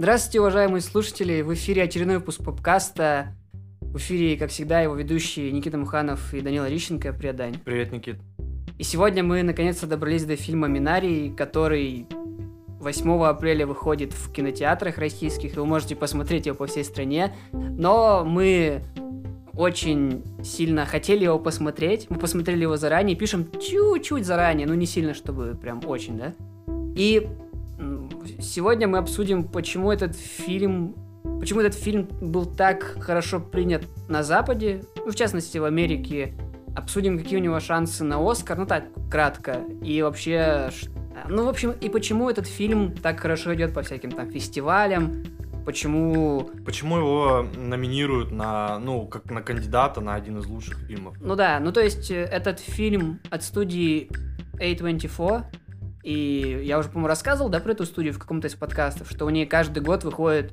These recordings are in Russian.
Здравствуйте, уважаемые слушатели! В эфире очередной выпуск попкаста. В эфире, как всегда, его ведущие Никита Муханов и Данила Лищенко. Привет, Дань. Привет, Никит. И сегодня мы наконец-то добрались до фильма «Минарий», который 8 апреля выходит в кинотеатрах российских, и вы можете посмотреть его по всей стране. Но мы очень сильно хотели его посмотреть. Мы посмотрели его заранее, пишем чуть-чуть заранее, ну не сильно, чтобы прям очень, да? И сегодня мы обсудим, почему этот фильм почему этот фильм был так хорошо принят на Западе, ну, в частности, в Америке. Обсудим, какие у него шансы на Оскар, ну так, кратко. И вообще, ну, в общем, и почему этот фильм так хорошо идет по всяким там фестивалям, почему... Почему его номинируют на, ну, как на кандидата на один из лучших фильмов? Ну да, ну то есть э, этот фильм от студии A24, и я уже, по-моему, рассказывал, да, про эту студию в каком-то из подкастов, что у нее каждый год выходят,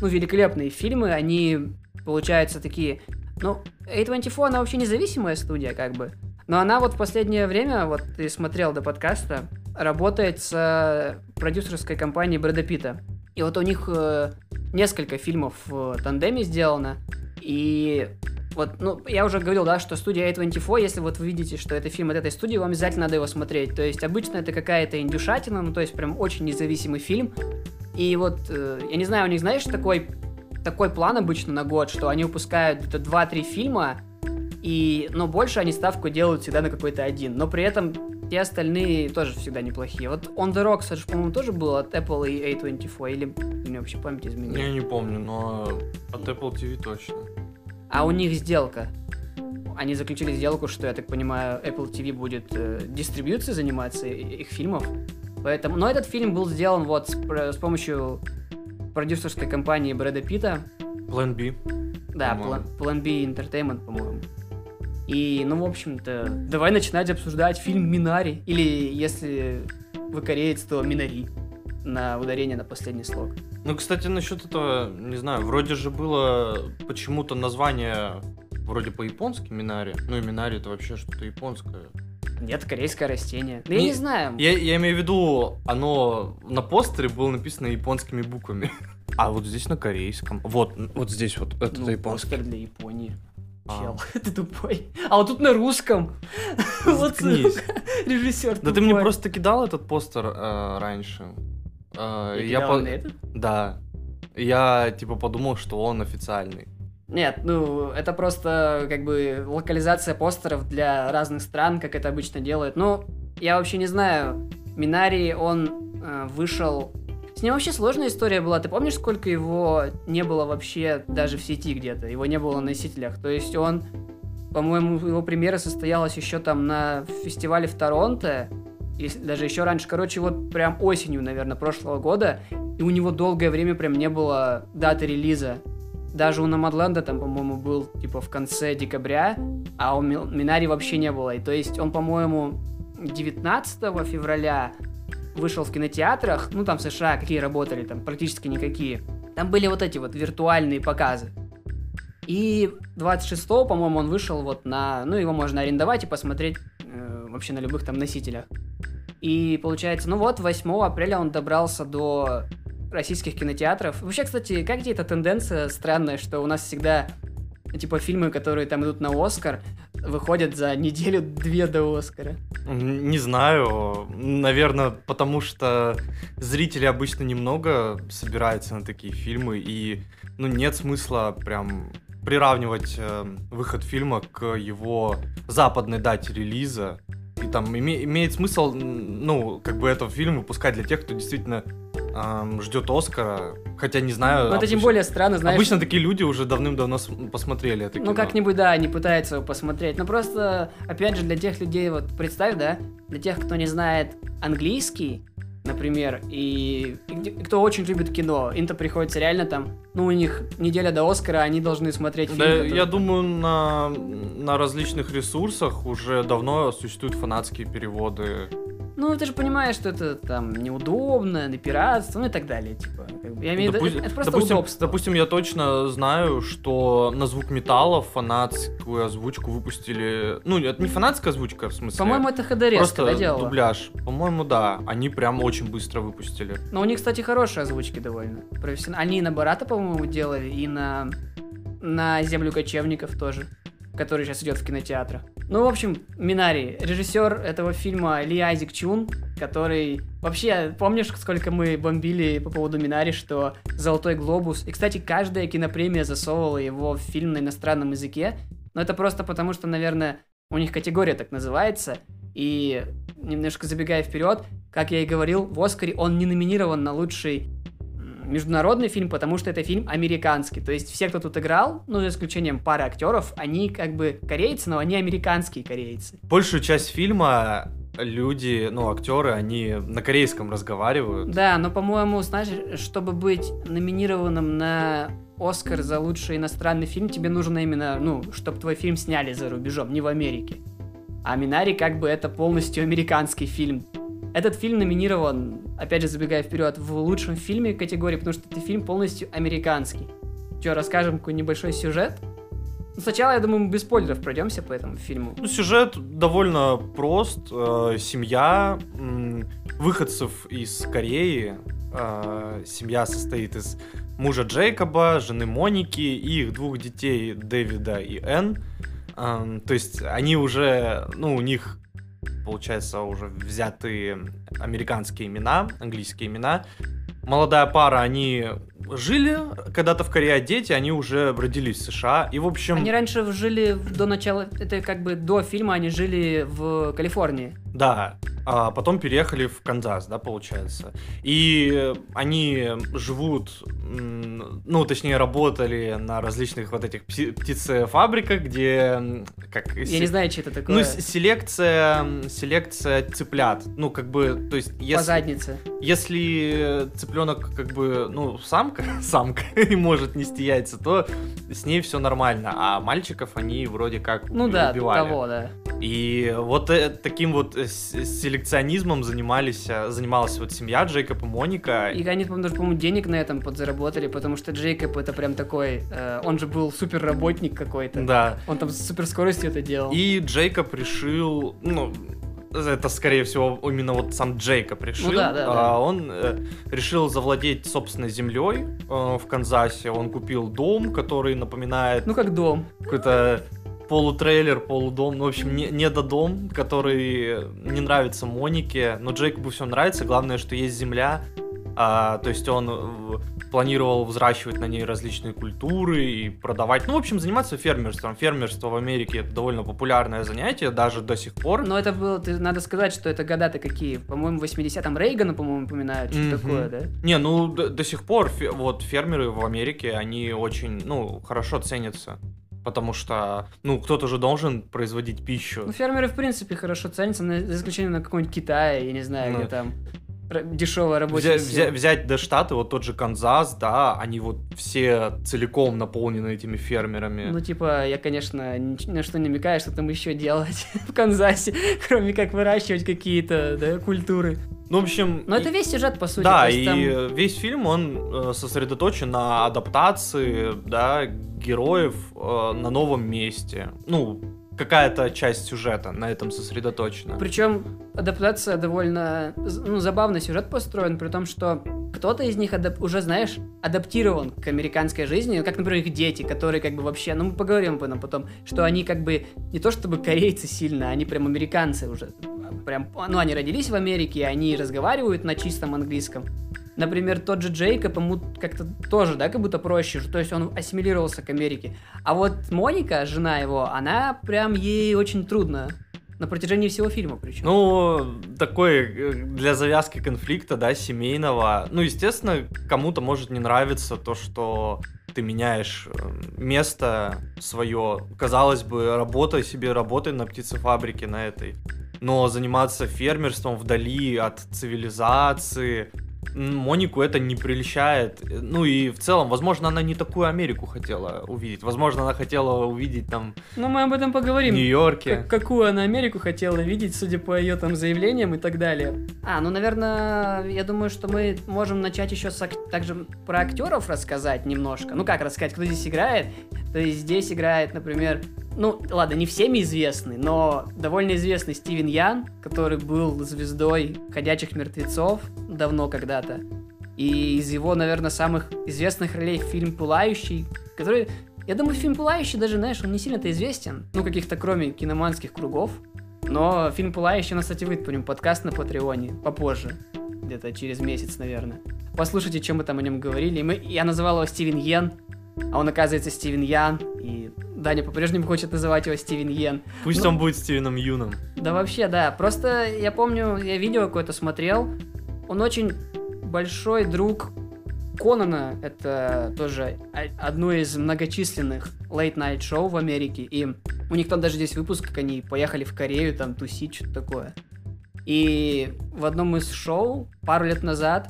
ну, великолепные фильмы, они, получаются, такие... Ну, A24, она вообще независимая студия, как бы. Но она вот в последнее время, вот ты смотрел до подкаста, работает с продюсерской компанией Брэда Питта. И вот у них э, несколько фильмов в тандеме сделано. И вот, ну, я уже говорил, да, что студия A24, если вот вы видите, что это фильм от этой студии, вам обязательно надо его смотреть. То есть обычно это какая-то индюшатина, ну, то есть прям очень независимый фильм. И вот, э, я не знаю, у них, знаешь, такой, такой план обычно на год, что они выпускают где-то 2-3 фильма, и, но больше они ставку делают всегда на какой-то один. Но при этом те остальные тоже всегда неплохие. Вот On The Rocks, это же, по-моему, тоже был от Apple и A24, или мне вообще память изменила? Я не помню, но от Apple TV точно. А у них сделка. Они заключили сделку, что, я так понимаю, Apple TV будет э, дистрибьюцией заниматься их фильмов. Поэтому... Но этот фильм был сделан вот с, с помощью продюсерской компании Брэда Питта. Plan B. Да, Plan, Plan B Entertainment, по-моему. И, ну, в общем-то, давай начинать обсуждать фильм «Минари», или, если вы кореец, то «Минари» на ударение на последний слог. Ну, кстати, насчет этого, не знаю, вроде же было почему-то название вроде по-японски Минари. Ну и Минари это вообще что-то японское. Нет, корейское растение. Ну, я не знаю. Я, я имею в виду, оно на постере было написано японскими буквами. А вот здесь на корейском. Вот, вот здесь вот, это ну, японский. Постер для Японии. Чел, а. ты тупой. А вот тут на русском. Вот режиссер Да ты мне просто кидал этот постер э, раньше. Э, я по... этот? Да. Я типа подумал, что он официальный. Нет, ну, это просто как бы локализация постеров для разных стран, как это обычно делают. Ну, я вообще не знаю. Минари, он э, вышел с ним вообще сложная история была. Ты помнишь, сколько его не было вообще даже в сети где-то? Его не было на носителях. То есть он, по-моему, его премьера состоялась еще там на фестивале в Торонто, или даже еще раньше. Короче, вот прям осенью, наверное, прошлого года. И у него долгое время прям не было даты релиза. Даже у Номадленда там, по-моему, был типа в конце декабря, а у Минари вообще не было. И то есть он, по-моему, 19 февраля вышел в кинотеатрах, ну там в США какие работали, там практически никакие. Там были вот эти вот виртуальные показы. И 26-го, по-моему, он вышел вот на... Ну, его можно арендовать и посмотреть э, вообще на любых там носителях. И получается, ну вот, 8 апреля он добрался до российских кинотеатров. Вообще, кстати, как тебе эта тенденция странная, что у нас всегда типа фильмы, которые там идут на Оскар, выходят за неделю-две до Оскара? Не знаю. Наверное, потому что зрители обычно немного собираются на такие фильмы, и ну, нет смысла прям приравнивать э, выход фильма к его западной дате релиза. И там име, имеет смысл, ну, как бы этот фильм выпускать для тех, кто действительно эм, ждет Оскара. Хотя не знаю. Ну, это обычно, тем более странно, знаешь. Обычно такие люди уже давным-давно посмотрели это Ну, как-нибудь, да, они пытаются его посмотреть. Но просто, опять же, для тех людей, вот представь, да, для тех, кто не знает английский, например, и, и кто очень любит кино, им-то приходится реально там, ну, у них неделя до Оскара, они должны смотреть фильм. Да, который... я думаю, на, на различных ресурсах уже давно существуют фанатские переводы Ну, ты же понимаешь, что это там неудобно, на пиратство, ну и так далее. Типа, я имею в виду, это, это просто допустим, удобство. допустим, я точно знаю, что на звук металла фанатскую озвучку выпустили. Ну, это не фанатская озвучка, в смысле. По-моему, это ходорезка, просто делала? дубляж. По-моему, да. Они прям очень быстро выпустили. Но у них, кстати, хорошие озвучки довольно. Профессионально. Они и на Барата, по-моему, делали, и на, на Землю кочевников тоже, который сейчас идет в кинотеатрах. Ну, в общем, Минари, режиссер этого фильма Ли Айзек Чун, который... Вообще, помнишь, сколько мы бомбили по поводу Минари, что «Золотой глобус»? И, кстати, каждая кинопремия засовывала его в фильм на иностранном языке. Но это просто потому, что, наверное, у них категория так называется. И немножко забегая вперед, как я и говорил, в Оскаре он не номинирован на лучший международный фильм, потому что это фильм американский. То есть все, кто тут играл, ну, за исключением пары актеров, они как бы корейцы, но они американские корейцы. Большую часть фильма люди, ну, актеры, они на корейском разговаривают. Да, но, по-моему, знаешь, чтобы быть номинированным на Оскар за лучший иностранный фильм, тебе нужно именно, ну, чтобы твой фильм сняли за рубежом, не в Америке. А Минари как бы это полностью американский фильм. Этот фильм номинирован, опять же, забегая вперед, в лучшем фильме категории, потому что это фильм полностью американский. Че, расскажем какой небольшой сюжет? Ну, сначала, я думаю, мы без спойлеров пройдемся по этому фильму. Ну, сюжет довольно прост. Э, семья выходцев из Кореи. Э, семья состоит из мужа Джейкоба, жены Моники и их двух детей Дэвида и Энн. Эм, то есть они уже, ну, у них, получается, уже взяты американские имена, английские имена. Молодая пара, они жили когда-то в Корее, дети, они уже родились в США. И, в общем... Они раньше жили до начала, это как бы до фильма они жили в Калифорнии. Да, а потом переехали в Канзас, да, получается. И они живут, ну, точнее, работали на различных вот этих птицефабриках, где, как... Я се- не знаю, что это такое. Ну, селекция, селекция цыплят. Ну, как бы, то есть, По если, заднице. если цыпленок, как бы, ну, самка, самка и может нести яйца, то с ней все нормально, а мальчиков они вроде как Ну да, убивали. того, да. И вот э, таким вот э, с- селекционизмом занимались, э, занималась вот семья Джейкоб и Моника. И они, по-моему, даже, по-моему, денег на этом подзаработали, потому что Джейкоб это прям такой, э, он же был супер работник какой-то. Да. Он там с супер скоростью это делал. И Джейкоб решил, ну, это, скорее всего, именно вот сам Джейкоб решил. Ну да, да, а, да. Он э, решил завладеть собственной землей э, в Канзасе. Он купил дом, который напоминает Ну как дом. какой-то полутрейлер, полудом, ну, в общем, не, недодом, который не нравится Монике, но Джейкобу все нравится, главное, что есть земля, а, то есть он планировал взращивать на ней различные культуры и продавать, ну, в общем, заниматься фермерством. Фермерство в Америке это довольно популярное занятие, даже до сих пор. Но это было, ты, надо сказать, что это года-то какие. По-моему, в 80-м Рейгана, по-моему, упоминают, что Мгм. такое, да? Не, ну, до, до сих пор фе- вот фермеры в Америке, они очень, ну, хорошо ценятся. Потому что, ну, кто-то же должен производить пищу. Ну, фермеры, в принципе, хорошо ценятся, на- за исключением на какой-нибудь Китае, я не знаю, Ну. где там дешевая рабочая Взя- сила. взя- взять до штаты, вот тот же Канзас, да, они вот все целиком наполнены этими фермерами. Ну, типа, я, конечно, ни на что не намекаю, что там еще делать в Канзасе, кроме как выращивать какие-то да, культуры. Ну, в общем... Но и- это весь сюжет, по сути. Да, и там- весь фильм, он э, сосредоточен на адаптации, да, героев э, на новом месте. Ну, какая-то часть сюжета на этом сосредоточена. Причем адаптация довольно ну, забавный сюжет построен, при том, что кто-то из них адап- уже, знаешь, адаптирован к американской жизни, как, например, их дети, которые как бы вообще, ну мы поговорим об этом потом, что они как бы не то чтобы корейцы сильно, они прям американцы уже. Прям, ну они родились в Америке, они разговаривают на чистом английском. Например, тот же Джейкоб, ему как-то тоже, да, как будто проще, то есть он ассимилировался к Америке. А вот Моника, жена его, она прям ей очень трудно. На протяжении всего фильма причем. Ну, такой э, для завязки конфликта, да, семейного. Ну, естественно, кому-то может не нравиться то, что ты меняешь э, место свое. Казалось бы, работай себе, работай на птицефабрике на этой. Но заниматься фермерством вдали от цивилизации, Монику это не прельщает. Ну и в целом, возможно, она не такую Америку хотела увидеть. Возможно, она хотела увидеть там Ну, мы об этом поговорим. в Нью-Йорке. Как- какую она Америку хотела видеть, судя по ее там заявлениям и так далее. А, ну, наверное, я думаю, что мы можем начать еще с ак- также про актеров рассказать немножко. Ну, как рассказать, кто здесь играет? То есть здесь играет, например, ну, ладно, не всеми известный, но довольно известный Стивен Ян, который был звездой «Ходячих мертвецов» давно когда-то. И из его, наверное, самых известных ролей фильм «Пылающий», который... Я думаю, фильм «Пылающий» даже, знаешь, он не сильно-то известен. Ну, каких-то кроме киноманских кругов. Но фильм «Пылающий» у нас, кстати, выйдет по нему подкаст на Патреоне попозже. Где-то через месяц, наверное. Послушайте, чем мы там о нем говорили. И мы... Я называл его Стивен Йен, а он, оказывается, Стивен Ян. И Даня по-прежнему хочет называть его Стивен Йен. Пусть Ну- он будет Стивеном Юном. Да вообще, да. Просто я помню, я видео какое-то смотрел. Он очень большой друг Конана. Это тоже одно из многочисленных late-night шоу в Америке. И у них там даже здесь выпуск, как они поехали в Корею, там тусить, что-то такое. И в одном из шоу пару лет назад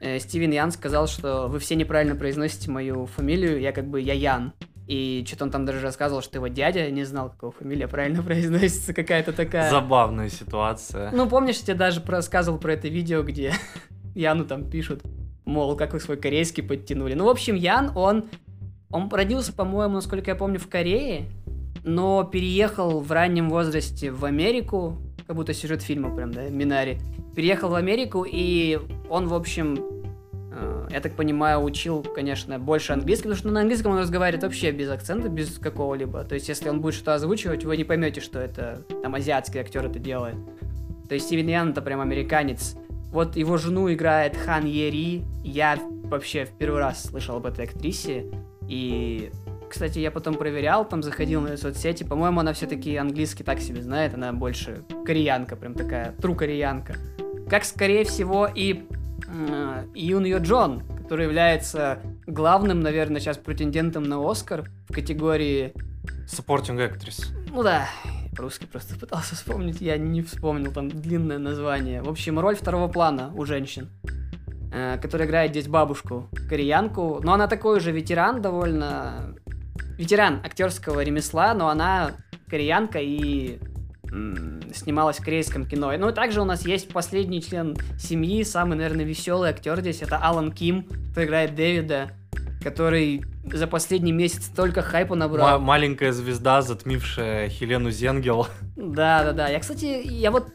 э, Стивен Ян сказал, что вы все неправильно произносите мою фамилию, я как бы я Ян. И что-то он там даже рассказывал, что его дядя не знал, какого фамилия правильно произносится, какая-то такая. Забавная ситуация. Ну, помнишь, я тебе даже рассказывал про это видео, где Яну там пишут, мол, как вы свой корейский подтянули. Ну, в общем, Ян, он, он родился, по-моему, насколько я помню, в Корее, но переехал в раннем возрасте в Америку, как будто сюжет фильма прям, да, Минари. Переехал в Америку, и он, в общем, я так понимаю, учил, конечно, больше английского, потому что на английском он разговаривает вообще без акцента, без какого-либо. То есть, если он будет что-то озвучивать, вы не поймете, что это там азиатский актер это делает. То есть Стивен Ян это прям американец. Вот его жену играет Хан Ери. Я вообще в первый раз слышал об этой актрисе. И, кстати, я потом проверял, там заходил на соцсети. По-моему, она все-таки английский так себе знает. Она больше кореянка, прям такая, тру кореянка. Как, скорее всего, и э, Юн Йо Джон, который является главным, наверное, сейчас претендентом на Оскар в категории Supporting Actress. ну да, русский просто пытался вспомнить, я не вспомнил, там длинное название. В общем, роль второго плана у женщин, э, которая играет здесь бабушку, кореянку. Но она такой же ветеран довольно... Ветеран актерского ремесла, но она кореянка и снималась в корейском кино. Ну и также у нас есть последний член семьи, самый, наверное, веселый актер здесь, это Алан Ким, который играет Дэвида, который за последний месяц только хайпа набрал. Ма- маленькая звезда, затмившая Хелену Зенгел. Да, да, да. Я, кстати, я вот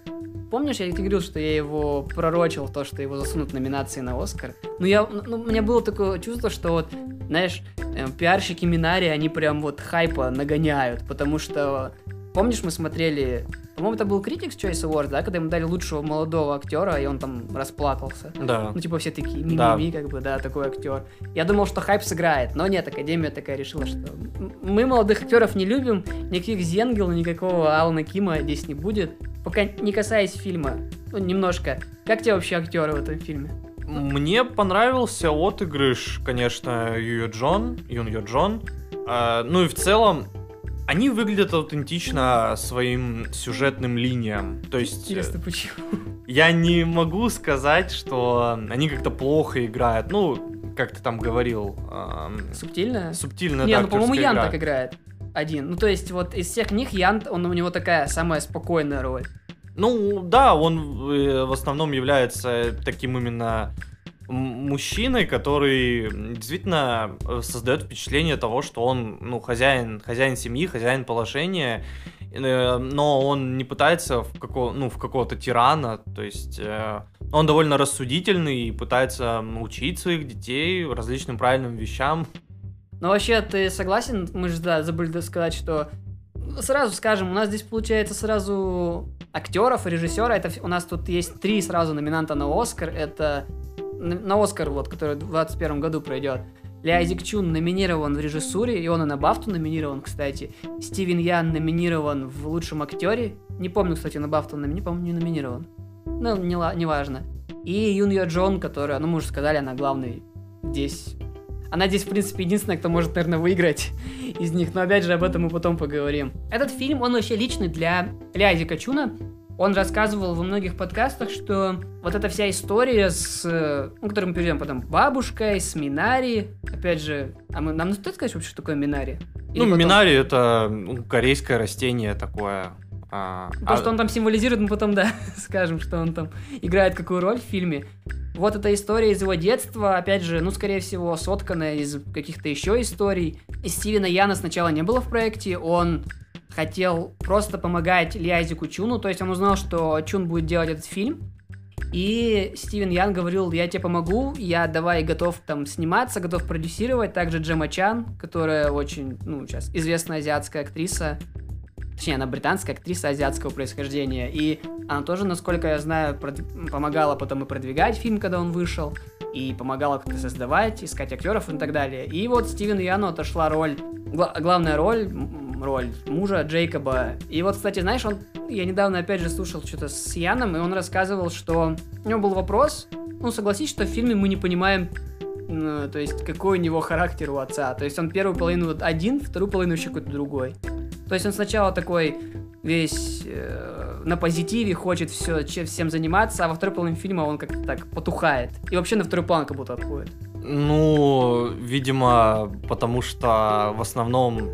помнишь, я тебе говорил, что я его пророчил, то, что его засунут в номинации на Оскар. Ну, я, ну, у меня было такое чувство, что вот, знаешь, э, пиарщики Минари, они прям вот хайпа нагоняют, потому что, помнишь, мы смотрели, по-моему, это был Critics Choice Awards, да, когда ему дали лучшего молодого актера, и он там расплакался. Да. Ну, типа, все такие, ми Да. ми как бы, да, такой актер. Я думал, что хайп сыграет, но нет, Академия такая решила, что мы молодых актеров не любим, никаких Зенгел, никакого Алана Кима здесь не будет. Пока не касаясь фильма, ну, немножко. Как тебе вообще актеры в этом фильме? Мне понравился отыгрыш, конечно, Юйо Джон, Юн Йо Джон. А, ну и в целом, они выглядят аутентично своим сюжетным линиям. То есть, э, Интересно, почему? я не могу сказать, что они как-то плохо играют. Ну, как ты там говорил, ам, Субтильно? субтильно, не, да, ну, по-моему, Ян игра. так играет. Один. Ну, то есть, вот из всех них Ян, он, у него такая самая спокойная роль. Ну, да, он э, в основном является таким именно мужчиной, который действительно э, создает впечатление того, что он, ну, хозяин, хозяин семьи, хозяин положения, э, но он не пытается в, какого, ну, в какого-то тирана, то есть э, он довольно рассудительный и пытается учить своих детей различным правильным вещам. Но вообще, ты согласен? Мы же, да, забыли сказать, что... Сразу скажем, у нас здесь получается сразу актеров режиссера. Это у нас тут есть три сразу номинанта на Оскар. Это на Оскар, вот, который в 2021 году пройдет. Айзек Чун номинирован в режиссуре, и он и на Бафту номинирован, кстати. Стивен Ян номинирован в лучшем актере. Не помню, кстати, на Бафту номинирован, по-моему, не номинирован. Ну, не, ла- неважно. И Юн Йо Джон, которая, ну, мы уже сказали, она главный здесь она здесь, в принципе, единственная, кто может, наверное, выиграть из них. Но опять же, об этом мы потом поговорим. Этот фильм, он вообще личный для Лязи Качуна. Он рассказывал во многих подкастах, что вот эта вся история с, ну, которую мы перейдем потом, бабушкой, с Минари, опять же, а мы, нам стоит сказать вообще, что такое Минари? Или ну, потом... Минари это ну, корейское растение такое. А, То, а... что он там символизирует, мы потом, да, скажем, что он там играет какую роль в фильме. Вот эта история из его детства, опять же, ну, скорее всего, сотканная из каких-то еще историй. И Стивена Яна сначала не было в проекте, он хотел просто помогать Лиазику Чуну, то есть он узнал, что Чун будет делать этот фильм, и Стивен Ян говорил, я тебе помогу, я давай готов там сниматься, готов продюсировать. Также Джема Чан, которая очень, ну, сейчас известная азиатская актриса, точнее, она британская актриса азиатского происхождения, и она тоже, насколько я знаю, помогала потом и продвигать фильм, когда он вышел, и помогала как-то создавать, искать актеров и так далее. И вот Стивен Яну отошла роль, гла- главная роль роль мужа Джейкоба. И вот, кстати, знаешь, он, я недавно опять же слушал что-то с Яном, и он рассказывал, что у него был вопрос, ну, согласись, что в фильме мы не понимаем, ну, то есть, какой у него характер у отца. То есть, он первую половину один, вторую половину еще какой-то другой. То есть, он сначала такой весь э, на позитиве, хочет все, всем заниматься, а во второй половине фильма он как-то так потухает. И вообще на второй план как будто отходит. Ну, видимо, потому что в основном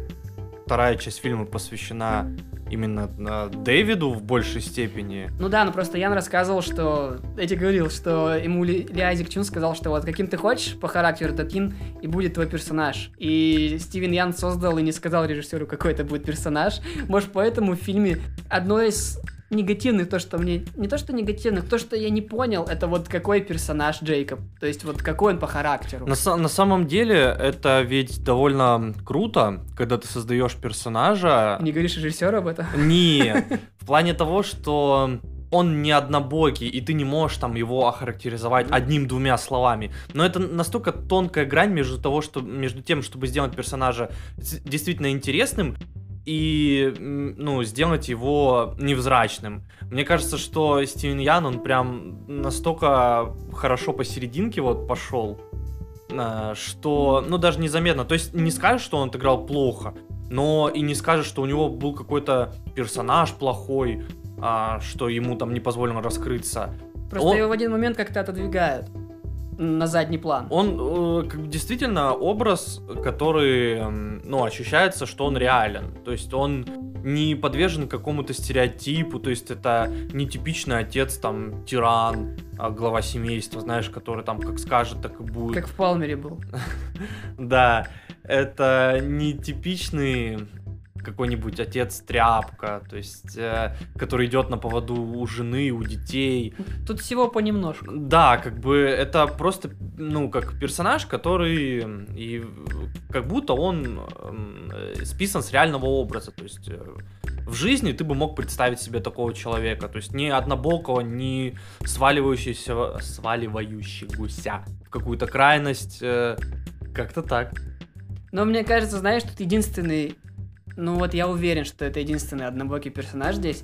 вторая часть фильма посвящена именно э, Дэвиду в большей степени. Ну да, ну просто Ян рассказывал, что... Тебе говорил, что ему Ли, Ли Айзек Чун сказал, что вот каким ты хочешь по характеру, таким и будет твой персонаж. И Стивен Ян создал и не сказал режиссеру, какой это будет персонаж. Может, поэтому в фильме одно из негативных, то, что мне... Не то, что негативных, то, что я не понял, это вот какой персонаж Джейкоб. То есть вот какой он по характеру. На, на самом деле, это ведь довольно круто, когда ты создаешь персонажа... Не говоришь режиссеру об этом? Не, в плане того, что он не однобокий, и ты не можешь там его охарактеризовать одним-двумя словами. Но это настолько тонкая грань между того, что между тем, чтобы сделать персонажа действительно интересным, и, ну, сделать его невзрачным. Мне кажется, что Стивен Ян, он прям настолько хорошо посерединке вот пошел, э, что, ну, даже незаметно. То есть не скажешь, что он отыграл плохо, но и не скажешь, что у него был какой-то персонаж плохой, а, что ему там не позволено раскрыться. Просто он... его в один момент как-то отодвигают на задний план. Он э, действительно образ, который, ну, ощущается, что он реален. То есть он не подвержен какому-то стереотипу, то есть это не типичный отец, там, тиран, а глава семейства, знаешь, который там как скажет, так и будет. Как в Палмере был. Да, это не типичный какой-нибудь отец тряпка, то есть, э, который идет на поводу у жены, у детей. Тут всего понемножку. Да, как бы это просто, ну, как персонаж, который и как будто он э, списан с реального образа, то есть э, в жизни ты бы мог представить себе такого человека, то есть не однобокого, не сваливающегося, сваливающегося в какую-то крайность, э, как-то так. Но мне кажется, знаешь, тут единственный ну вот я уверен, что это единственный однобокий персонаж здесь.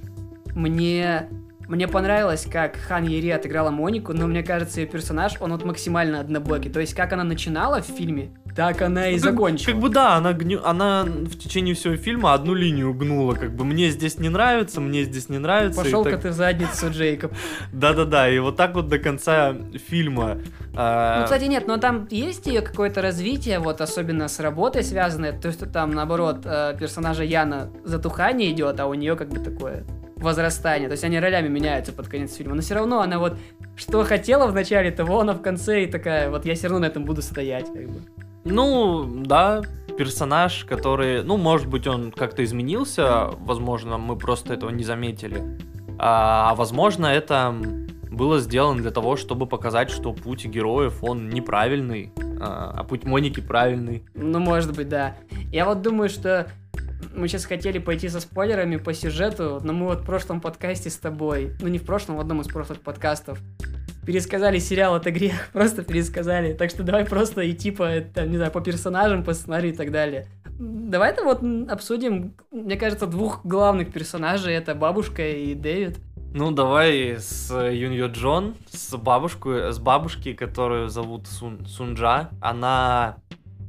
Мне мне понравилось, как Хан Ери отыграла Монику, но мне кажется, ее персонаж, он вот максимально однобокий. То есть, как она начинала в фильме, так она и ну, закончила. Как, бы да, она, гню, она в течение всего фильма одну линию гнула. Как бы мне здесь не нравится, мне здесь не нравится. Пошел-ка так... ты в задницу, Джейкоб. Да-да-да, и вот так вот до конца фильма. А, ну, кстати, нет, но там есть ее какое-то развитие, вот особенно с работой связанное. То есть там, наоборот, э, персонажа Яна затухание идет, а у нее как бы такое возрастание. То есть они ролями меняются под конец фильма. Но все равно она вот что хотела в начале, того она в конце и такая, вот я все равно на этом буду стоять, как бы. Ну, да, персонаж, который, ну, может быть, он как-то изменился, возможно, мы просто этого не заметили. А, а возможно, это было сделано для того, чтобы показать, что путь героев, он неправильный, а, а путь Моники правильный. Ну, может быть, да. Я вот думаю, что мы сейчас хотели пойти со спойлерами по сюжету, но мы вот в прошлом подкасте с тобой, ну не в прошлом, в одном из прошлых подкастов, пересказали сериал «Это грех», просто пересказали. Так что давай просто идти по, там, не знаю, по персонажам, по сценарию и так далее. Давай-то вот обсудим, мне кажется, двух главных персонажей, это бабушка и Дэвид. Ну, давай с Юньо Джон, с бабушкой, с бабушки, которую зовут Сун, Сунджа. Она,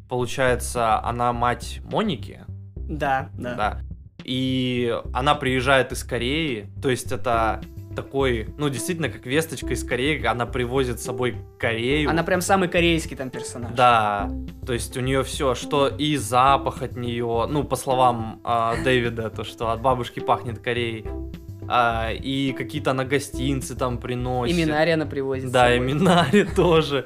получается, она мать Моники. Да, да. Да. И она приезжает из Кореи, то есть это такой, ну, действительно, как весточка из Кореи, она привозит с собой Корею. Она прям самый корейский там персонаж. Да, то есть у нее все, что и запах от нее, ну, по словам э, Дэвида, то, что от бабушки пахнет Кореей, а, и какие-то она гостинцы там приносит. И Минари она привозит. Да, и Минари тоже.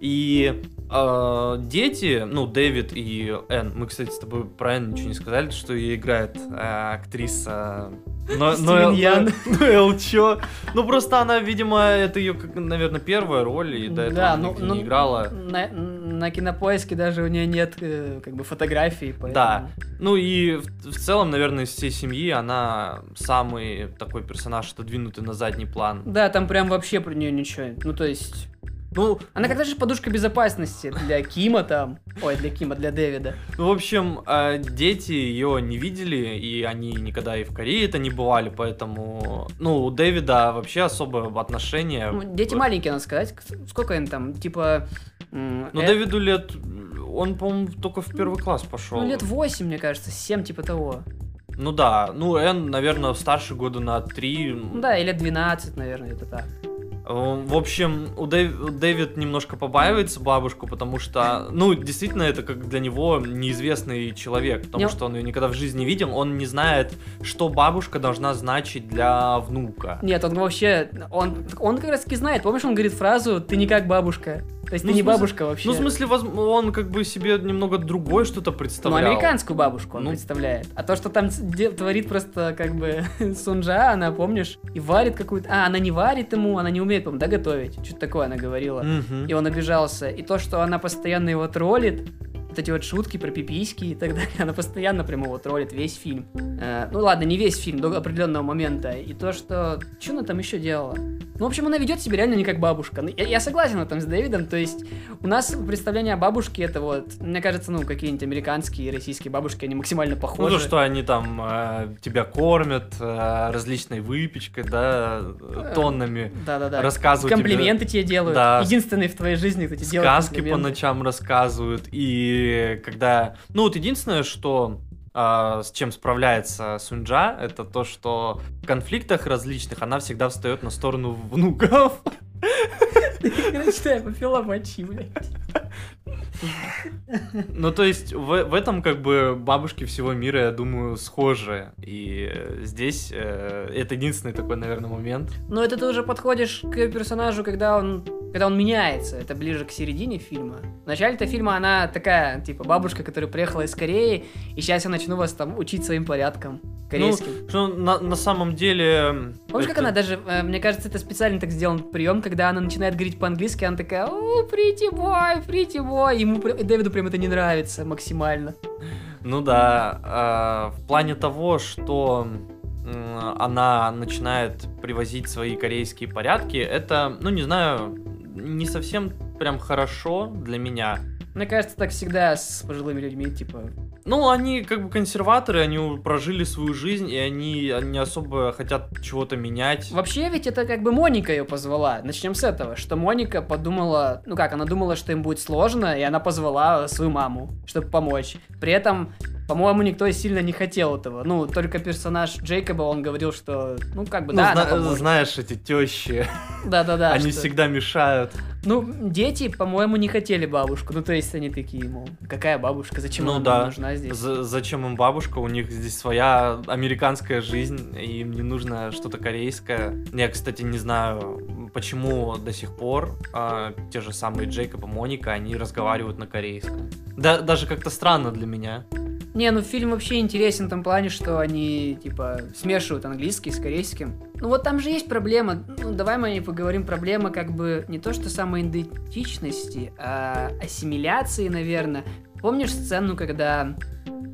И э, дети, ну, Дэвид и Энн, мы, кстати, с тобой про Энн ничего не сказали, что ее играет э, актриса но, но, Ян. Ну, Эл, чё? Ну, просто она, видимо, это ее, наверное, первая роль, и до этого Да, она ну, ну, не играла. На, на кинопоиске даже у нее нет э, как бы фотографий. Поэтому... Да. Ну и в, в целом, наверное, из всей семьи она самый такой персонаж, отодвинутый на задний план. Да, там прям вообще про нее ничего. Ну, то есть. Ну, Она как даже подушка безопасности для Кима там. Ой, для Кима, для Дэвида. Ну, в общем, э, дети ее не видели, и они никогда и в Корее это не бывали, поэтому, ну, у Дэвида вообще особое отношение. Ну, дети маленькие, надо сказать. Сколько им там? Типа. Ну, э, Дэвиду лет, он, по-моему, только в первый класс пошел. Ну, лет 8, мне кажется, 7, типа того. Ну да, ну Эн, наверное, старше года на три. Ну да, или 12, наверное, это так. Э, В общем, у Дэв- Дэвид немножко побаивается бабушку, потому что, ну, действительно, это как для него неизвестный человек, потому Не- что он ее никогда в жизни не видел, он не знает, что бабушка должна значить для внука. Нет, он вообще, он, он как раз таки знает. Помнишь, он говорит фразу «ты не как бабушка». То есть Ну, ты не смысле- бабушка вообще. Ну, в смысле, он как бы себе немного другое что-то Ну, представлял. американскую бабушку он Ну. представляет. А то, что там творит просто как бы Сунжа, она, помнишь, и варит какую-то... А, она не варит ему, она не умеет, по-моему, да, готовить. Что-то такое она говорила. Мгм. И он обижался. И то, что она постоянно его троллит, вот эти вот шутки про пиписьки и так далее, она постоянно прямо его троллит весь фильм. Э, ну ладно, не весь фильм, до определенного момента. И то, что... Что она там еще делала? Ну, в общем, она ведет себя реально не как бабушка. Ну, Я, я согласен этом с Дэвидом, то есть у нас представление о бабушке это вот, мне кажется, ну, какие-нибудь американские и российские бабушки, они максимально Ну, похожи. то, что они там э, тебя кормят э, различной выпечкой, да, э, тоннами. Да-да-да. рассказывают тебе- Комплименты тебе делают. Да. Единственный в твоей жизни, кто тебе делает сказки по ночам рассказывают. И когда... Ну, вот единственное, что а, с чем справляется Сунджа, это то, что в конфликтах различных она всегда встает на сторону внуков. Короче, я попила мочи, блядь. Ну, то есть в, в этом как бы бабушки всего мира, я думаю, схожи. И здесь э, это единственный такой, наверное, момент. Но это ты уже подходишь к персонажу, когда он, когда он меняется. Это ближе к середине фильма. В начале-то фильма она такая, типа, бабушка, которая приехала из Кореи, и сейчас я начну вас там учить своим порядкам корейским. Ну, что на, на самом деле... Помнишь, как это- она даже, э, мне кажется, это специально так сделан прием, когда она начинает говорить по-английски, она такая, о, pretty boy, pretty boy, ему Дэвиду прям это не нравится максимально. Ну да, а, в плане того, что она начинает привозить свои корейские порядки, это, ну не знаю, не совсем прям хорошо для меня. Мне кажется, так всегда с пожилыми людьми, типа, Ну, они как бы консерваторы, они прожили свою жизнь, и они не особо хотят чего-то менять. Вообще ведь это как бы Моника ее позвала. Начнем с этого, что Моника подумала, ну как, она думала, что им будет сложно, и она позвала свою маму, чтобы помочь. При этом, по-моему, никто сильно не хотел этого. Ну, только персонаж Джейкоба, он говорил, что, ну как бы, Ну, да, зна- знаешь, эти тещи, Да-да-да. они что- всегда мешают. Ну, дети, по-моему, не хотели бабушку. Ну, то есть они такие, мол, какая бабушка, зачем Ну она да. нужна здесь? З- зачем им бабушка? У них здесь своя американская жизнь, и им не нужно что-то корейское. Я, кстати, не знаю, почему до сих пор а, те же самые Джейкоб и Моника, они разговаривают на корейском. Да, даже как-то странно для меня. Не, ну фильм вообще интересен в том плане, что они, типа, смешивают английский с корейским. Ну вот там же есть проблема, ну давай мы и поговорим, проблема как бы не то что самоидентичности, а ассимиляции, наверное. Помнишь сцену, когда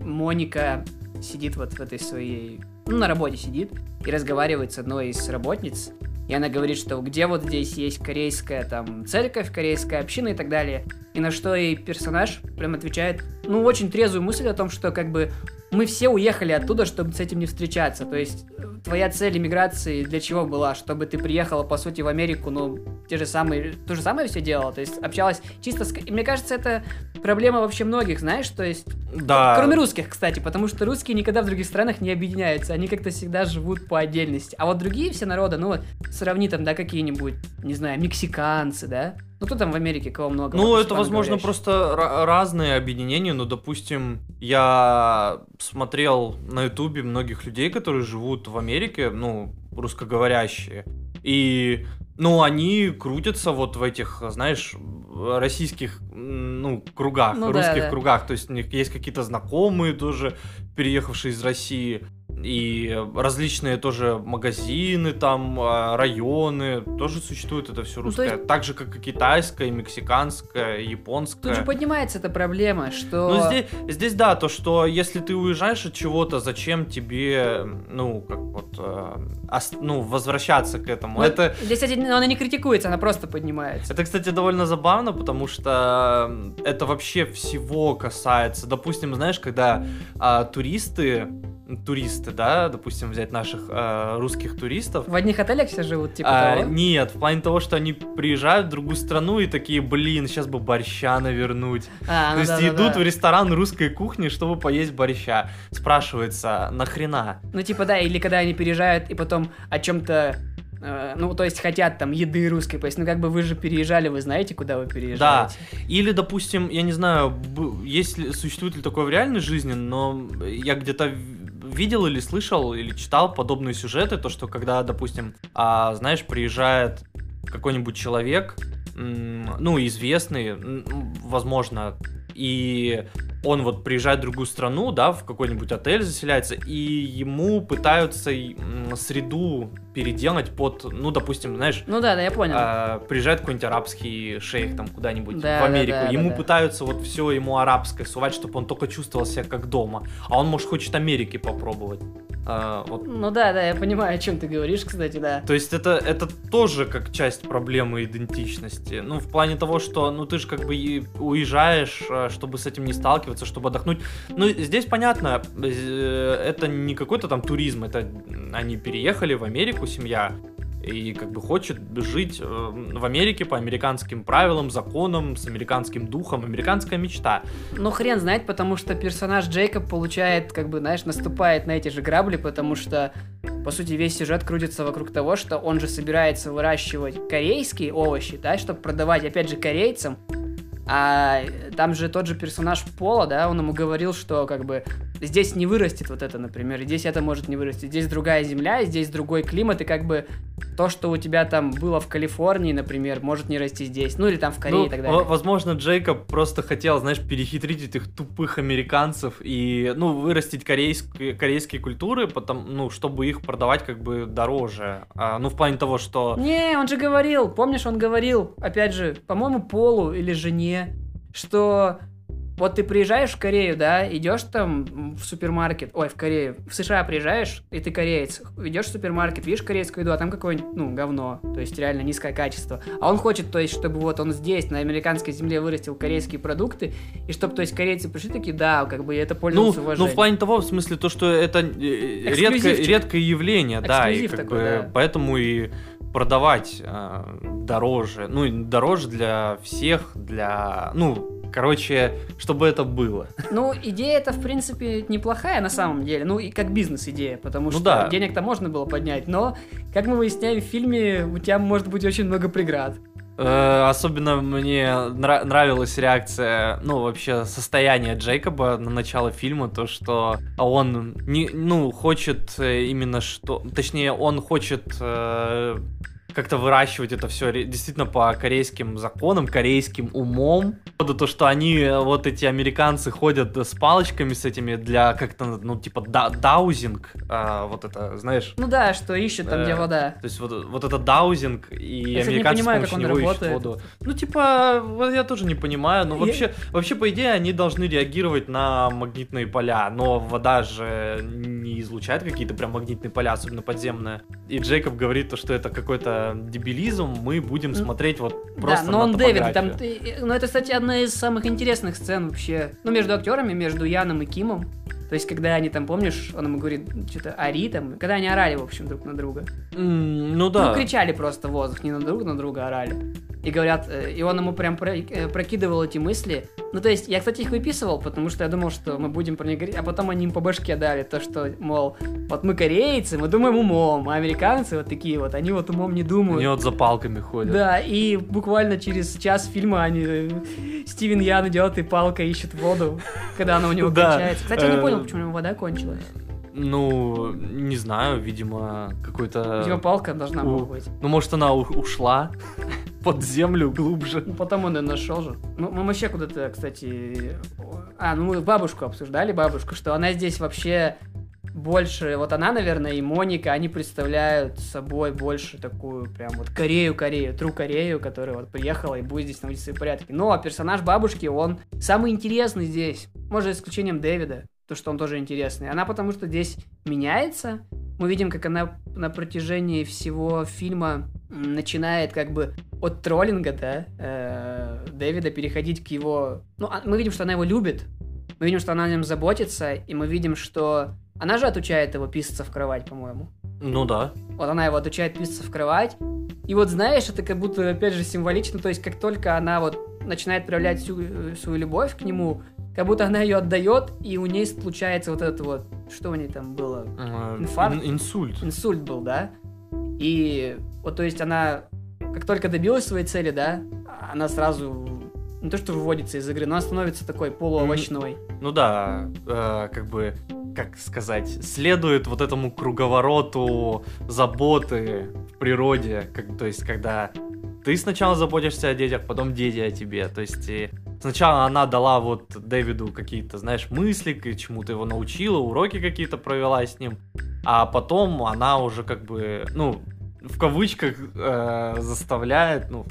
Моника сидит вот в этой своей, ну на работе сидит и разговаривает с одной из работниц, и она говорит, что где вот здесь есть корейская там церковь, корейская община и так далее. И на что ей персонаж прям отвечает, ну, очень трезвую мысль о том, что как бы мы все уехали оттуда, чтобы с этим не встречаться. То есть твоя цель иммиграции для чего была? Чтобы ты приехала, по сути, в Америку, ну, те же самые, то же самое все делала, то есть общалась чисто с... Мне кажется, это проблема вообще многих, знаешь, то есть... Да. Кроме русских, кстати, потому что русские никогда в других странах не объединяются, они как-то всегда живут по отдельности. А вот другие все народы, ну вот, сравни там, да, какие-нибудь, не знаю, мексиканцы, да, ну, кто там в Америке, кого много? Ну, это, возможно, просто разные объединения, но, допустим, я смотрел на Ютубе многих людей, которые живут в Америке, ну, русскоговорящие, и, ну, они крутятся вот в этих, знаешь, российских, ну, кругах, ну, русских да, да. кругах, то есть у них есть какие-то знакомые тоже, переехавшие из России, и различные тоже магазины, там, а, районы, тоже существует это все русское. Ну, есть... Так же, как и китайское, и мексиканское, и японское. Тут же поднимается эта проблема, что... Ну, здесь, здесь да, то, что если ты уезжаешь от чего-то, зачем тебе, ну, как вот, ос, ну, возвращаться к этому? Ну, это... Здесь, она не критикуется, она просто поднимается. Это, кстати, довольно забавно, потому что это вообще всего касается. Допустим, знаешь, когда а, туристы туристы, да, допустим, взять наших э, русских туристов. В одних отелях все живут, типа а, того? Нет, в плане того, что они приезжают в другую страну и такие, блин, сейчас бы борща навернуть. А, То ну есть да, идут да. в ресторан русской кухни, чтобы поесть борща. Спрашивается, нахрена? Ну типа да, или когда они переезжают и потом о чем-то э, ну, то есть хотят там еды русской поесть. Ну, как бы вы же переезжали, вы знаете, куда вы переезжаете. Да. Или, допустим, я не знаю, есть существует ли такое в реальной жизни, но я где-то видел или слышал, или читал подобные сюжеты, то, что когда, допустим, а, знаешь, приезжает какой-нибудь человек, ну, известный, возможно, и он вот приезжает в другую страну, да, в какой-нибудь отель заселяется, и ему пытаются среду переделать под, ну, допустим, знаешь... Ну да, да, я понял. А, приезжает какой-нибудь арабский шейх там куда-нибудь да, в Америку, да, да, ему да, пытаются вот все ему арабское сувать, чтобы он только чувствовал себя как дома, а он, может, хочет Америки попробовать. А, вот. Ну да, да, я понимаю, о чем ты говоришь, кстати, да. То есть это, это тоже как часть проблемы идентичности. Ну, в плане того, что, ну, ты же как бы уезжаешь, а, чтобы с этим не сталкиваться, чтобы отдохнуть. Ну, здесь понятно, э, это не какой-то там туризм, это они переехали в Америку, семья, и как бы хочет жить э, в Америке по американским правилам, законам, с американским духом, американская мечта. Ну хрен знает, потому что персонаж Джейкоб получает, как бы, знаешь, наступает на эти же грабли, потому что, по сути, весь сюжет крутится вокруг того, что он же собирается выращивать корейские овощи, да, чтобы продавать, опять же, корейцам, а там же тот же персонаж Пола, да, он ему говорил, что как бы здесь не вырастет вот это, например, и здесь это может не вырасти. Здесь другая земля, здесь другой климат, и как бы то, что у тебя там было в Калифорнии, например, может не расти здесь. Ну или там в Корее ну, и так далее. Возможно, Джейкоб просто хотел, знаешь, перехитрить этих тупых американцев и, ну, вырастить корейские, корейские культуры, потом, ну, чтобы их продавать как бы дороже. А, ну, в плане того, что... Не, он же говорил, помнишь, он говорил, опять же, по-моему, Полу или жене, что вот ты приезжаешь в Корею, да, идешь там в супермаркет, ой, в Корею, в США приезжаешь, и ты кореец, идешь в супермаркет, видишь корейскую еду, а там какое-нибудь, ну, говно, то есть реально низкое качество. А он хочет, то есть, чтобы вот он здесь, на американской земле, вырастил корейские продукты, и чтобы, то есть, корейцы пришли такие, да, как бы это пользуются ну, уважением. Ну, в плане того, в смысле, то, что это э, редкое, редкое явление, да, и как такой, бы, да. поэтому и продавать э, дороже, ну, дороже для всех, для, ну, Короче, чтобы это было. Ну, идея это, в принципе, неплохая на самом деле. Ну, и как бизнес-идея, потому ну, что да. денег-то можно было поднять. Но, как мы выясняем в фильме, у тебя может быть очень много преград. Э, особенно мне нра- нравилась реакция, ну, вообще состояние Джейкоба на начало фильма, то, что он не, ну, хочет э, именно что... Точнее, он хочет э, как-то выращивать это все действительно по корейским законам, корейским умом. То, что они, э, вот эти американцы, ходят с палочками с этими для как-то, ну, типа, да, даузинг, а, вот это, знаешь? Ну да, что ищут там, э, где вода. То есть вот, вот это даузинг, и я американцы не понимаю, с помощью него работает. ищут воду. Ну, типа, вот я тоже не понимаю, но вообще, я... вообще, по идее, они должны реагировать на магнитные поля, но вода же не излучает какие-то прям магнитные поля, особенно подземная. И Джейкоб говорит, то, что это какой-то дебилизм, мы будем смотреть вот просто Да, но он Дэвид, там, ну это, кстати, одна из самых интересных сцен вообще, ну, между актерами, между Яном и Кимом. То есть, когда они там, помнишь, он ему говорит, что-то ори там, когда они орали, в общем, друг на друга. М, Ну да. Ну, кричали просто в воздух, не на друг на друга орали. И говорят, э, и он ему прям э, прокидывал эти мысли. Ну, то есть, я, кстати, их выписывал, потому что я думал, что мы будем про них говорить, а потом они им по башке дали то, что, мол, вот мы корейцы, мы думаем умом, а американцы вот такие вот, они вот умом не думают. Они вот за палками ходят. Да, и буквально через час фильма они э, Стивен Ян идет и палкой ищет воду, когда она у него кончается. Кстати, я не понял, почему у него вода кончилась. Ну, не знаю, видимо, какой-то... Видимо, палка должна была быть. Ну, может, она ушла под землю глубже. Ну, потом он и нашел же. Ну, мы вообще куда-то, кстати... А, ну мы бабушку обсуждали, бабушку, что она здесь вообще больше... Вот она, наверное, и Моника, они представляют собой больше такую прям вот Корею-Корею, тру Корею, которая вот приехала и будет здесь наводить свои порядки. Но персонаж бабушки, он самый интересный здесь. Может, за исключением Дэвида, то, что он тоже интересный. Она потому что здесь меняется. Мы видим, как она на протяжении всего фильма начинает как бы от троллинга, да, э, Дэвида переходить к его... Ну, а- мы видим, что она его любит, мы видим, что она о нем заботится, и мы видим, что... Она же отучает его писаться в кровать, по-моему. Ну да. Вот она его отучает писаться в кровать. И вот знаешь, это как будто, опять же, символично. То есть, как только она вот начинает проявлять всю э, свою любовь к нему, как будто она ее отдает, и у ней случается вот это вот... Что у ней там было? Э, Инфаркт? ин- Инсульт. инсульт был, да? И вот, то есть она, как только добилась своей цели, да, она сразу не то что выводится из игры, но она становится такой полуовощной. Ну да, э, как бы, как сказать, следует вот этому круговороту заботы в природе, как, то есть когда ты сначала заботишься о детях, потом дети о тебе, то есть и сначала она дала вот Дэвиду какие-то, знаешь, мысли, к чему-то его научила, уроки какие-то провела с ним, а потом она уже как бы, ну, в кавычках э, заставляет, ну,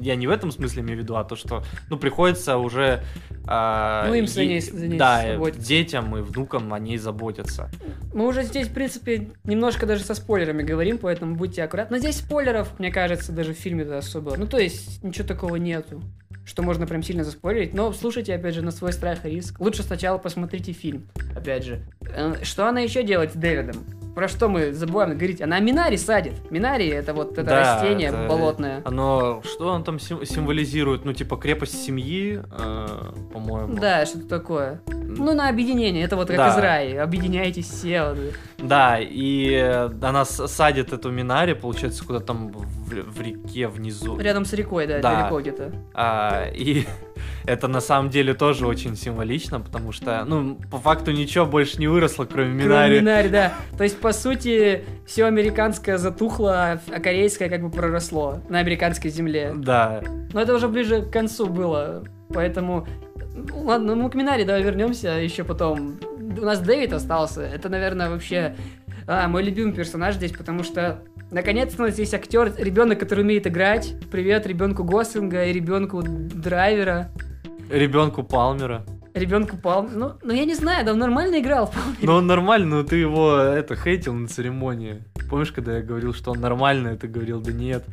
я не в этом смысле имею в виду, а то, что, ну, приходится уже... э, Ну, им за ней- за ней да, заботиться. детям и внукам о ней заботятся. Мы уже здесь, в принципе, немножко даже со спойлерами говорим, поэтому будьте аккуратны. Но здесь спойлеров, мне кажется, даже в фильме-то особо. Ну, то есть, ничего такого нету, что можно прям сильно заспойлерить. Но слушайте, опять же, на свой страх и риск. Лучше сначала посмотрите фильм, опять же. Э, Что она еще делает с Дэвидом? Про что мы забываем говорить? Она Минари садит. Минари это вот это Да, растение это- болотное. Оно, что он там сим- символизирует? Ну, типа, крепость семьи, э, по-моему. Да, что-то такое. Ну, на объединение. Это вот как Да. из рая. Объединяйтесь все. вот. Да, и э, она садит эту Минари, получается, куда там в, в реке внизу. Рядом с рекой, да, Да. далеко где-то. А, и это на самом деле тоже очень символично, потому что, ну, по факту ничего больше не выросло, кроме Кроме Минари. Минари, да. То есть, по сути, все американское затухло, а корейское как бы проросло на американской земле. Да. Но это уже ближе к концу было. Поэтому. Ладно, ну к Минари давай вернемся еще потом. У нас Дэвид остался. Это, наверное, вообще а, мой любимый персонаж здесь, потому что наконец-то у нас здесь актер, ребенок, который умеет играть. Привет ребенку Гослинга и ребенку Драйвера. Ребенку Палмера. Ребенку Пал. Ну, ну, я не знаю, да он нормально играл. вполне. Ну, он нормально, но ты его, это, хейтил на церемонии. Помнишь, когда я говорил, что он нормальный, ты говорил, да нет.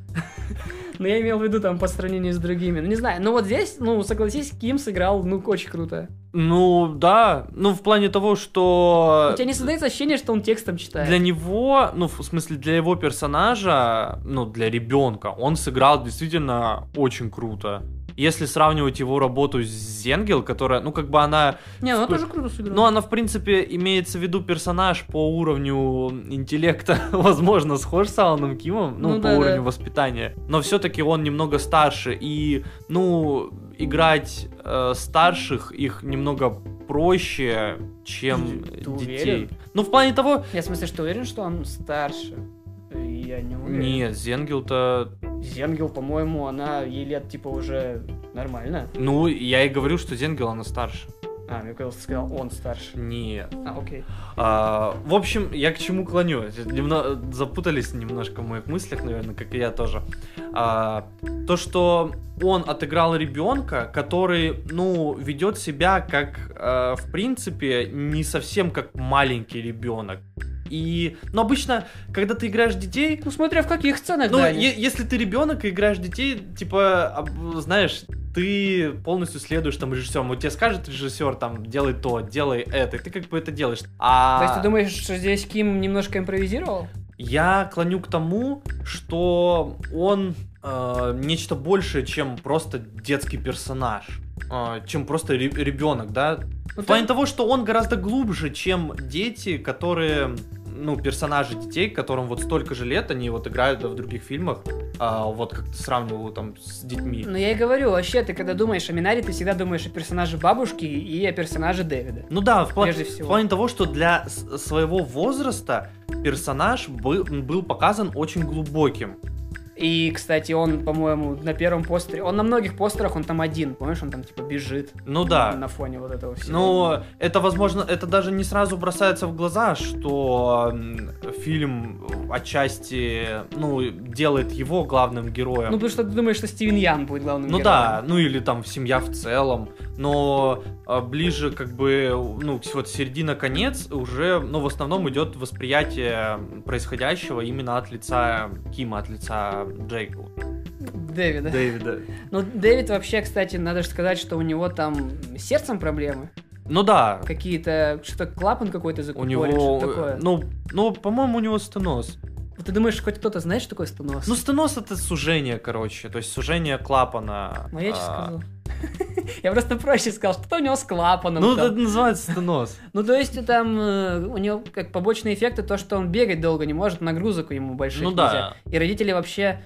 Но я имел в виду там по сравнению с другими. Ну, не знаю. Но вот здесь, ну, согласись, Ким сыграл, ну, очень круто. Ну, да, ну, в плане того, что... У тебя не создается ощущение, что он текстом читает. Для него, ну, в смысле, для его персонажа, ну, для ребенка, он сыграл действительно очень круто. Если сравнивать его работу с Зенгел, которая, ну, как бы она... Не, ну, он Сп- тоже круто сыграл. Ну, она, в принципе, имеется в виду персонаж по уровню интеллекта, возможно, схож с Аланом Кимом, ну, Ну по да, уровню да. воспитания. Но все-таки он немного старше, и, ну, играть э, старших их немного проще, чем Ты детей. уверен? Ну, в плане того, Я в смысле, что уверен, что он старше? Я не уверен. нет, Зенгел-то, Зенгел, по-моему, она ей лет типа уже нормально. ну, я и говорю, что Зенгел, она старше. А, мне казалось, ты сказал, он старше. Нет. А, окей. А, в общем, я к чему клоню? Немно- запутались немножко в моих мыслях, наверное, как и я тоже. А, то, что он отыграл ребенка, который, ну, ведет себя как, э, в принципе, не совсем как маленький ребенок. И, ну, обычно, когда ты играешь детей, Ну, смотря в каких сценах, ну, да, е- если ты ребенок и играешь детей, типа, знаешь, ты полностью следуешь там режиссеру. Вот тебе скажет режиссер, там, делай то, делай это, и ты как бы это делаешь. А То есть ты думаешь, что здесь Ким немножко импровизировал? я клоню к тому, что он э, нечто большее, чем просто детский персонаж, э, чем просто ре- ребенок, да. Ну, В плане ты- того, что он гораздо глубже, чем дети, которые, ну, персонажи детей, которым вот столько же лет, они вот играют в других фильмах, а, вот как ты сравнивал там с детьми. Ну, я и говорю, вообще, ты когда думаешь о Минаре, ты всегда думаешь о персонаже бабушки и о персонаже Дэвида. Ну да, в, пла- Прежде в всего. плане того, что для своего возраста персонаж был, был показан очень глубоким. И, кстати, он, по-моему, на первом постере, он на многих постерах, он там один, помнишь, он там типа бежит. Ну да. На фоне вот этого всего. Но это, возможно, это даже не сразу бросается в глаза, что фильм отчасти, ну, делает его главным героем. Ну, потому что ты думаешь, что Стивен Ян будет главным Ну героем. да, ну или там семья в целом, но а, ближе как бы, ну, вот середина-конец уже, ну, в основном идет восприятие происходящего именно от лица Кима, от лица Джейка, Дэвида. Дэвида. Ну, Дэвид вообще, кстати, надо же сказать, что у него там с сердцем проблемы. Ну да, Какие-то, что клапан какой-то у закупорен, него, что такое. ну, ну, по-моему, у него стеноз. Ты думаешь, хоть кто-то знает, что такое стеноз? Ну, стеноз это сужение, короче, то есть сужение клапана. Ну, я тебе А, сказал. Я просто проще сказал, что-то у него с клапаном. Ну, там. это называется стеноз. Ну, то есть, там э, у него как побочный эффект, то, что он бегать долго не может, нагрузок ему больших Ну нельзя. да. И родители вообще,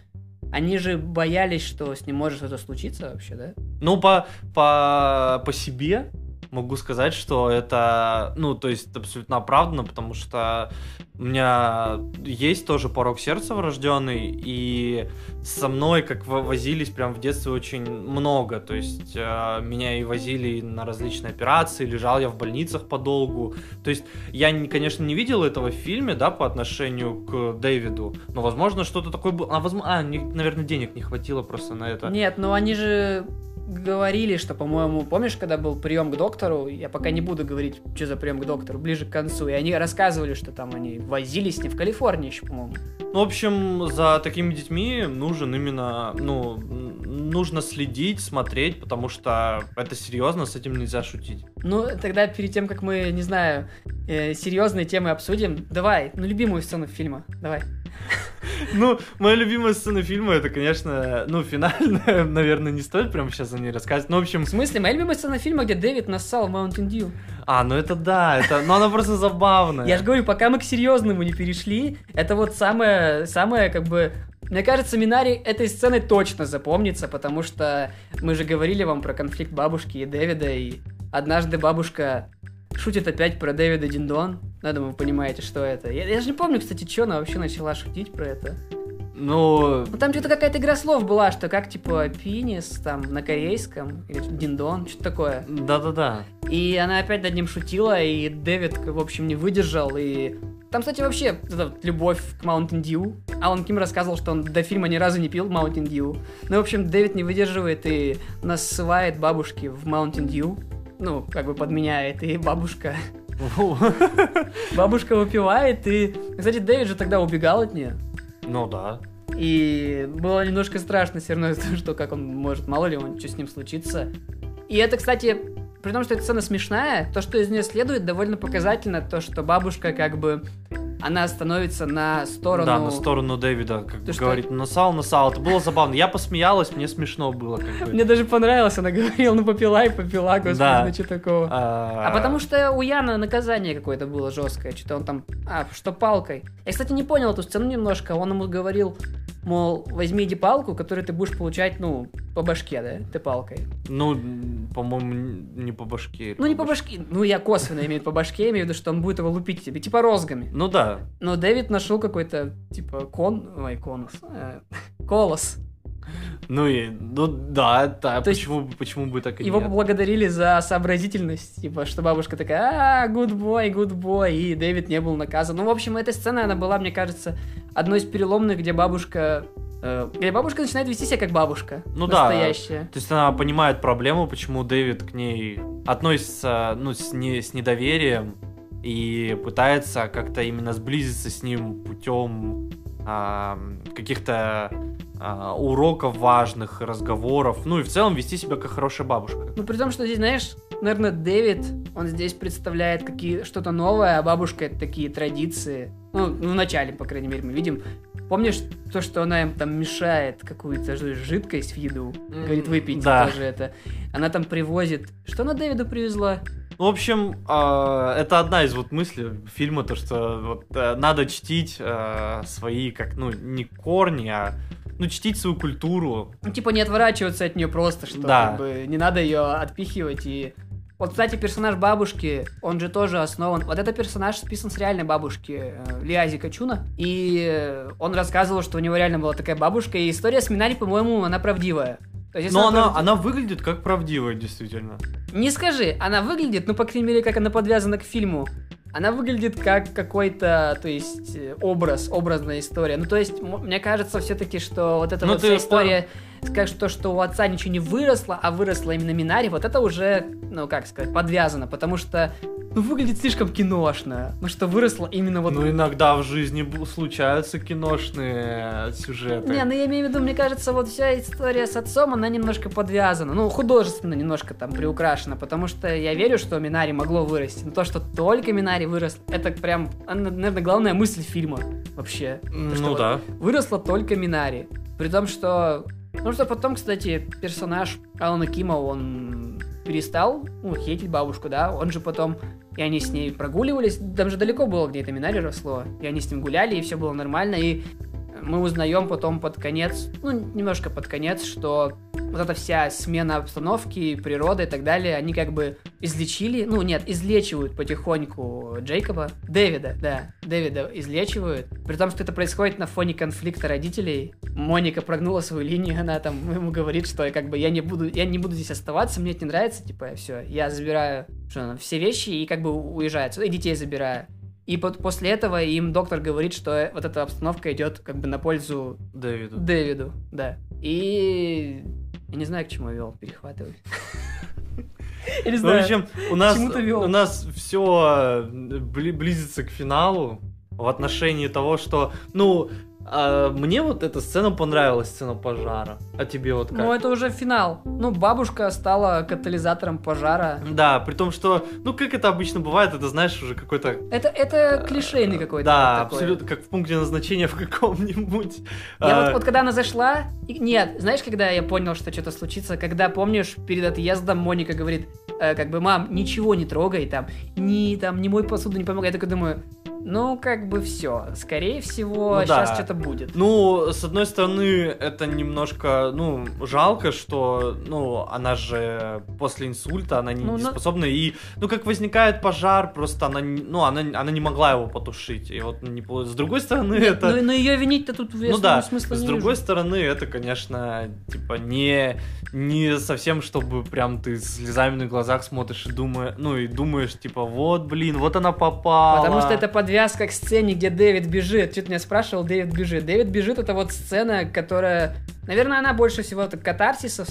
они же боялись, что с ним может что-то случиться вообще, да? Ну, по, по, по себе могу сказать, что это, ну, то есть абсолютно оправданно, потому что у меня есть тоже порог сердца врожденный, и со мной как во- возились прям в детстве очень много, то есть э, меня и возили на различные операции, лежал я в больницах подолгу, то есть я, не- конечно, не видел этого в фильме, да, по отношению к Дэвиду, но, возможно, что-то такое было, а, возможно, а, наверное, денег не хватило просто на это. Нет, ну они же говорили, что, по-моему, помнишь, когда был прием к доктору, я пока не буду говорить, что за прием к доктору, ближе к концу, и они рассказывали, что там они возились ним в Калифорнии еще, по-моему. Ну, в общем, за такими детьми нужен именно, ну, нужно следить, смотреть, потому что это серьезно, с этим нельзя шутить. Ну, тогда перед тем, как мы, не знаю, э, серьезные темы обсудим, давай, ну, любимую сцену фильма, давай. Ну, моя любимая сцена фильма, это, конечно, ну, финальная, наверное, не стоит прямо сейчас о ней рассказывать. Ну, в общем, В смысле, моя любимая сцена фильма, где Дэвид нассал Mountain Dew. а, ну это да, это, ну, она просто забавная. Я же говорю, пока мы к серьезному не перешли, это вот самое, самое, как бы... Мне кажется, Минари этой сцены точно запомнится, потому что мы же говорили вам про конфликт бабушки и Дэвида, и однажды бабушка шутит опять про Дэвида Диндон. Я думаю, вы понимаете, что это. Я, я же не помню, кстати, что она вообще начала шутить про это. Ну, Ну там что-то какая-то игра слов была, что как типа пенис там на корейском, или Диндон, что-то такое. да-да-да. И она опять над ним шутила, и Дэвид, в общем, не выдержал, и... Там, кстати, вообще эта вот любовь к Mountain Dew. Алан Ким рассказывал, что он до фильма ни разу не пил Mountain Dew. Ну, в общем, Дэвид не выдерживает и насывает бабушке в Mountain Dew. Ну, как бы подменяет, и бабушка... Бабушка выпивает, и... Кстати, Дэвид же тогда убегал от нее. Ну да. И было немножко страшно все равно, что как он может, мало ли, он, что с ним случится. И это, кстати, при том, что эта сцена смешная, то, что из нее следует, довольно показательно, то, что бабушка как бы, она становится на сторону... Да, на сторону Дэвида, как Ты что? говорит, насал, насал. Это было забавно. Я посмеялась, мне смешно было. Как бы. Мне даже понравилось, она говорила, ну попила и попила, господи, Да. ну что такого. А, А потому что у Яна наказание какое-то было жесткое, что-то он там, а, что палкой. Я, кстати, не понял эту сцену немножко, он ему говорил, мол, возьми иди палку, которую ты будешь получать, ну, по башке, да, ты палкой. Ну, по-моему, не по башке. Ну, не по башке, ну, я косвенно имею по башке, имею в виду, что он будет его лупить тебе, типа розгами. Ну да. Но Дэвид нашел какой-то, типа, кон, ой, конус, э, колос. Ну и, ну да, да, То почему, почему бы так и Его нет? поблагодарили за сообразительность, типа, что бабушка такая, а, good boy, good boy, и Дэвид не был наказан. Ну, в общем, эта сцена, она была, мне кажется, одной из переломных, где бабушка, э, где бабушка начинает вести себя как бабушка, Ну да. настоящая. То есть она понимает проблему, почему Дэвид к ней относится, ну, с, не, с недоверием, и пытается как-то именно сблизиться с ним путем каких-то а, уроков важных, разговоров, ну и в целом вести себя как хорошая бабушка. Ну, при том, что здесь, знаешь, наверное, Дэвид, он здесь представляет какие что-то новое, а бабушка это такие традиции. Ну, в начале, по крайней мере, мы видим. Помнишь то, что она им там мешает какую-то жидкость в еду? Говорит, выпить да. тоже это. Она там привозит... Что она Дэвиду привезла? Ну, в общем, э, это одна из вот мыслей фильма, то, что вот, э, надо чтить э, свои, как, ну, не корни, а ну, чтить свою культуру. Ну, типа не отворачиваться от нее просто, что да. как бы не надо ее отпихивать и вот, кстати, персонаж бабушки, он же тоже основан... Вот этот персонаж списан с реальной бабушки э, Лиази Качуна. И он рассказывал, что у него реально была такая бабушка. И история с Минари, по-моему, она правдивая. То есть, но она, правдив... она выглядит как правдивая, действительно. Не скажи, она выглядит, ну, по крайней мере, как она подвязана к фильму. Она выглядит как какой-то, то есть, э, образ, образная история. Ну, то есть, мне кажется все-таки, что вот эта ну, вот вся история... По скажешь то, что у отца ничего не выросло, а выросло именно Минари, вот это уже, ну как сказать, подвязано, потому что ну, выглядит слишком киношно. Ну, что выросло именно вот... Ну, иногда в жизни случаются киношные сюжеты. Не, ну я имею в виду, мне кажется, вот вся история с отцом, она немножко подвязана. Ну, художественно немножко там приукрашена, потому что я верю, что Минари могло вырасти. Но то, что только Минари вырос, это прям, наверное, главная мысль фильма вообще. Ну, что да. Вот выросло только Минари. При том, что ну что потом, кстати, персонаж Алана Кима, он перестал, ну, хейтить бабушку, да, он же потом, и они с ней прогуливались, там же далеко было, где это Минари росло, и они с ним гуляли, и все было нормально, и мы узнаем потом под конец, ну, немножко под конец, что вот эта вся смена обстановки, природы и так далее, они как бы излечили, ну, нет, излечивают потихоньку Джейкоба, Дэвида, да, Дэвида излечивают, при том, что это происходит на фоне конфликта родителей. Моника прогнула свою линию, она там ему говорит, что как бы я не буду, я не буду здесь оставаться, мне это не нравится, типа, все, я забираю что, все вещи и как бы уезжаю, и детей забираю. И под, после этого им доктор говорит, что вот эта обстановка идет как бы на пользу Дэвиду. Дэвиду, да. И я не знаю, к чему я вел, перехватывать. Я не знаю. В общем, у нас, у нас все близится к финалу в отношении того, что, ну, а мне вот эта сцена понравилась, сцена пожара. А тебе вот как? Ну, это уже финал. Ну, бабушка стала катализатором пожара. Да, при том, что, ну, как это обычно бывает, это, знаешь, уже какой-то... Это, это клишейный какой-то. Да, вот абсолютно, как в пункте назначения в каком-нибудь. Я а... вот, вот когда она зашла... Нет, знаешь, когда я понял, что что-то случится? Когда, помнишь, перед отъездом Моника говорит, э, как бы, мам, ничего не трогай там, ни там, ни мой посуду не помогай. Я такой думаю, ну, как бы все. Скорее всего, ну, сейчас да. что-то будет. Ну, с одной стороны, это немножко, ну, жалко, что, ну, она же после инсульта, она не, ну, не способна. И, ну, как возникает пожар, просто она, ну, она, она не могла его потушить. И вот не С другой стороны, Нет, это... Ну, но ее винить-то тут ну, да. смысла С не другой вижу. стороны, это, конечно, типа, не, не совсем, чтобы прям ты слезами на глазах смотришь и думаешь, ну, и думаешь, типа, вот, блин, вот она попала. Потому что это подвязка к сцене, где Дэвид бежит. Что-то меня спрашивал, Дэвид бежит. Дэвид бежит, это вот сцена, которая... Наверное, она больше всего это катарсиса...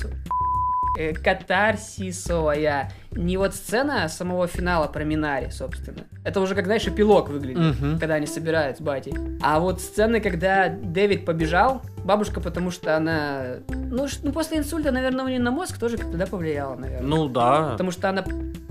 Э, катарсисовая. Не вот сцена самого финала про Минари, собственно. Это уже, как, знаешь, эпилог выглядит, uh-huh. когда они собирают с батей. А вот сцены, когда Дэвид побежал, бабушка, потому что она... Ну, ну после инсульта, наверное, у нее на мозг тоже как-то да, повлияло, наверное. Ну, да. Потому что она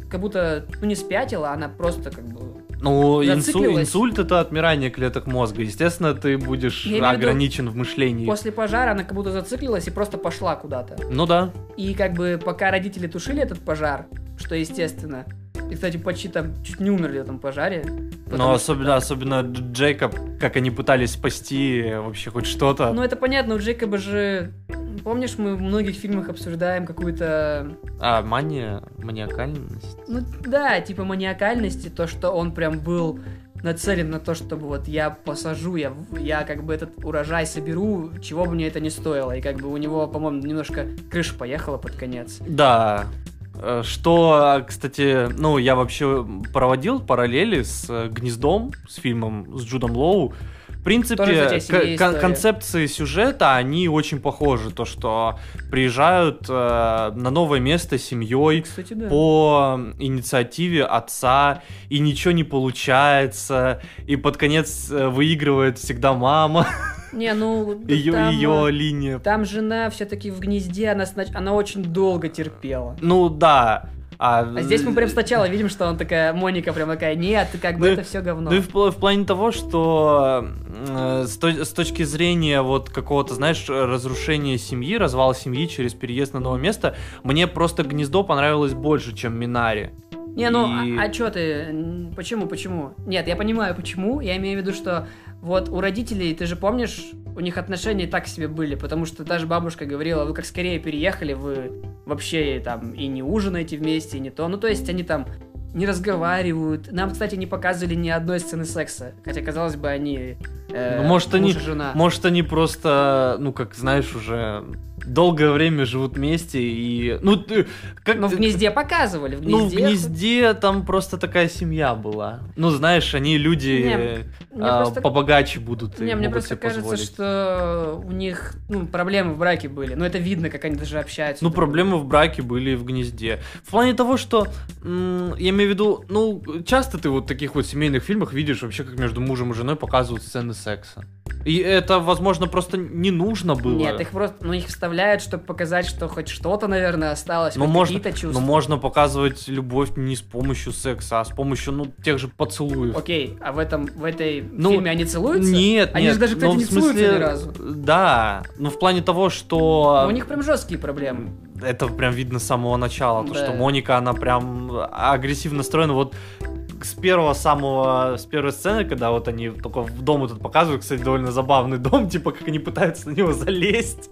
как будто, ну, не спятила, она просто как бы ну, инсуль, инсульт это отмирание клеток мозга. Естественно, ты будешь Я ограничен в мышлении. После пожара она как будто зациклилась и просто пошла куда-то. Ну да. И как бы пока родители тушили этот пожар, что естественно, и, кстати, почти там чуть не умерли в этом пожаре. Но особенно, что, особенно Джейкоб, как они пытались спасти вообще хоть что-то. Ну, это понятно, у Джейкоба же Помнишь, мы в многих фильмах обсуждаем какую-то... А, мания, маниакальность? Ну да, типа маниакальности, то, что он прям был нацелен на то, чтобы вот я посажу, я, я как бы этот урожай соберу, чего бы мне это не стоило. И как бы у него, по-моему, немножко крыша поехала под конец. Да, что, кстати, ну, я вообще проводил параллели с «Гнездом», с фильмом с Джудом Лоу, В принципе, кон- концепции сюжета, они очень похожи. То, что приезжают э, на новое место с семьей, Кстати, да. по инициативе отца, и ничего не получается, и под конец э, выигрывает всегда мама, Не, ну, ее, там, ее э, линия. Там жена все-таки в гнезде, она, она очень долго терпела. Ну да. А, А здесь мы прям сначала видим, что он такая, Моника прям такая, нет, как бы Ну это все говно. Ну и в, в плане того, что э, с, то- с точки зрения вот какого-то, знаешь, разрушения семьи, развала семьи через переезд на новое место, мне просто гнездо понравилось больше, чем Минари. Не, ну, И- а, чё ты? Почему, почему? Нет, я понимаю, почему. Я имею в виду, что вот у родителей, ты же помнишь, у них отношения так себе были, потому что даже бабушка говорила, вы как скорее переехали, вы вообще там и не ужинаете вместе, и не то. Ну, то есть они там не разговаривают. Нам, кстати, не показывали ни одной сцены секса. Хотя, казалось бы, они э, Ну, может, они- жена. Может, они просто, ну, как знаешь, уже долгое время живут вместе и... Ну, ты- как... Но в гнезде показывали. В Ну, в гнезде... гнезде там просто такая семья была. Ну, знаешь, они люди Не, э, а, просто- побогаче будут и Не, мне просто кажется, позволить. что у них ну, проблемы в браке были. Ну, это видно, как они даже общаются. Ну, проблемы в браке были в гнезде. В плане того, что, я имею в виду, ну, часто ты вот в таких вот семейных фильмах видишь вообще, как между мужем и женой показывают сцены секса. И это, возможно, просто не нужно было. Нет, их просто, ну, их вставляют, чтобы показать, что хоть что-то, наверное, осталось, Ну, можно, какие-то ну, можно показывать любовь не с помощью секса, а с помощью, ну, тех же поцелуев. Окей, а в этом, в этой Ну, фильме они целуются? Нет, Они нет, же даже, кстати, ну, не целуются смысле, ни разу. Да, ну в плане того, что... Но у них прям жесткие проблемы. Это прям видно с самого начала, то, Да. что Моника, она прям агрессивно настроена, вот с первого самого, с первой сцены, когда вот они только в дом этот показывают, кстати, довольно забавный дом, типа, как они пытаются на него залезть.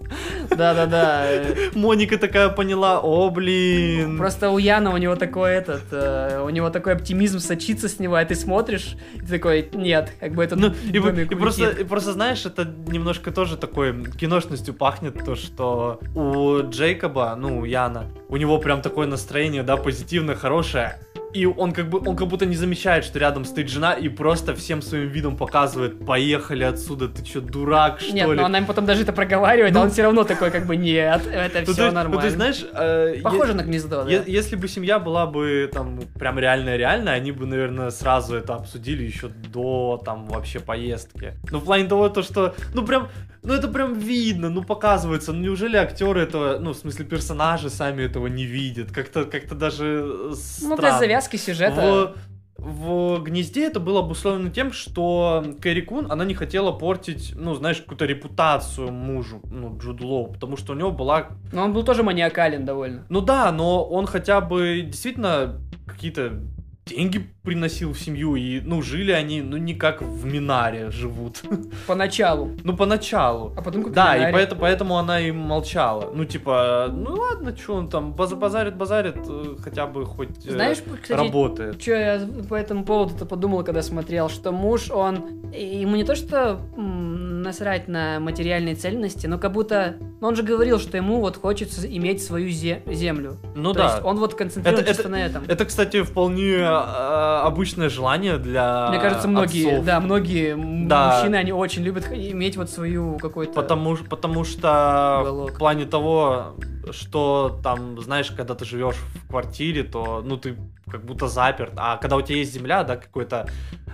Да-да-да. Моника такая поняла, о, блин. Просто у Яна у него такой этот, э, у него такой оптимизм сочится с него, а ты смотришь, и ты такой, нет, как бы это Ну, и, и просто, улетит». и просто, знаешь, это немножко тоже такой киношностью пахнет, то, что у Джейкоба, ну, у Яна, у него прям такое настроение, да, позитивное, хорошее, и он как бы, он как будто не замечает, что рядом стоит жена, и просто всем своим видом показывает, поехали отсюда, ты чё, дурак, что Нет, ли? но она им потом даже это проговаривает, а Ну. он все равно такой, как бы, нет, это Ну, все есть- нормально. Ну, есть, знаешь, э, е- Похоже на гнездо, да. Е- Если бы семья была бы там прям реальная-реальная, они бы, наверное, сразу это обсудили еще до там вообще поездки. Ну, в плане того, то, что, ну, прям, ну, это прям видно, ну, показывается. Ну, неужели актеры этого, ну, в смысле, персонажи сами этого не видят? Как-то, как-то даже э, Ну, странно. для завязки сюжета. В, в гнезде это было обусловлено тем, что Кэрри Кун, она не хотела портить, ну, знаешь, какую-то репутацию мужу, ну, Джуд Лоу, потому что у него была Но он был тоже маниакален довольно. ну да, но он хотя бы действительно какие-то деньги приносил в семью, и, ну, жили они, ну, не как в Минаре живут. Поначалу. ну, поначалу. А потом как Да, и поэтому, поэтому она и молчала. Ну, типа, ну ладно, что он там, баз- базарит, базарит, э, хотя бы хоть э, Знаешь, кстати, работает. Что я по этому поводу-то подумал, когда смотрел, что муж, он... Ему не то, что насрать на материальные ценности, но как будто... ну, Он же говорил, что ему вот хочется иметь свою зе- землю. Ну То да. есть он вот концентрируется Это- чисто на этом. Это, кстати, вполне э, обычное желание для Мне кажется, многие, отцов. да, многие Да. мужчины, они очень любят иметь вот свою какую-то... Потому, потому что Уголок. в плане того, что там, знаешь, когда ты живешь в квартире, то, ну, ты как будто заперт. А когда у тебя есть земля, да, какой-то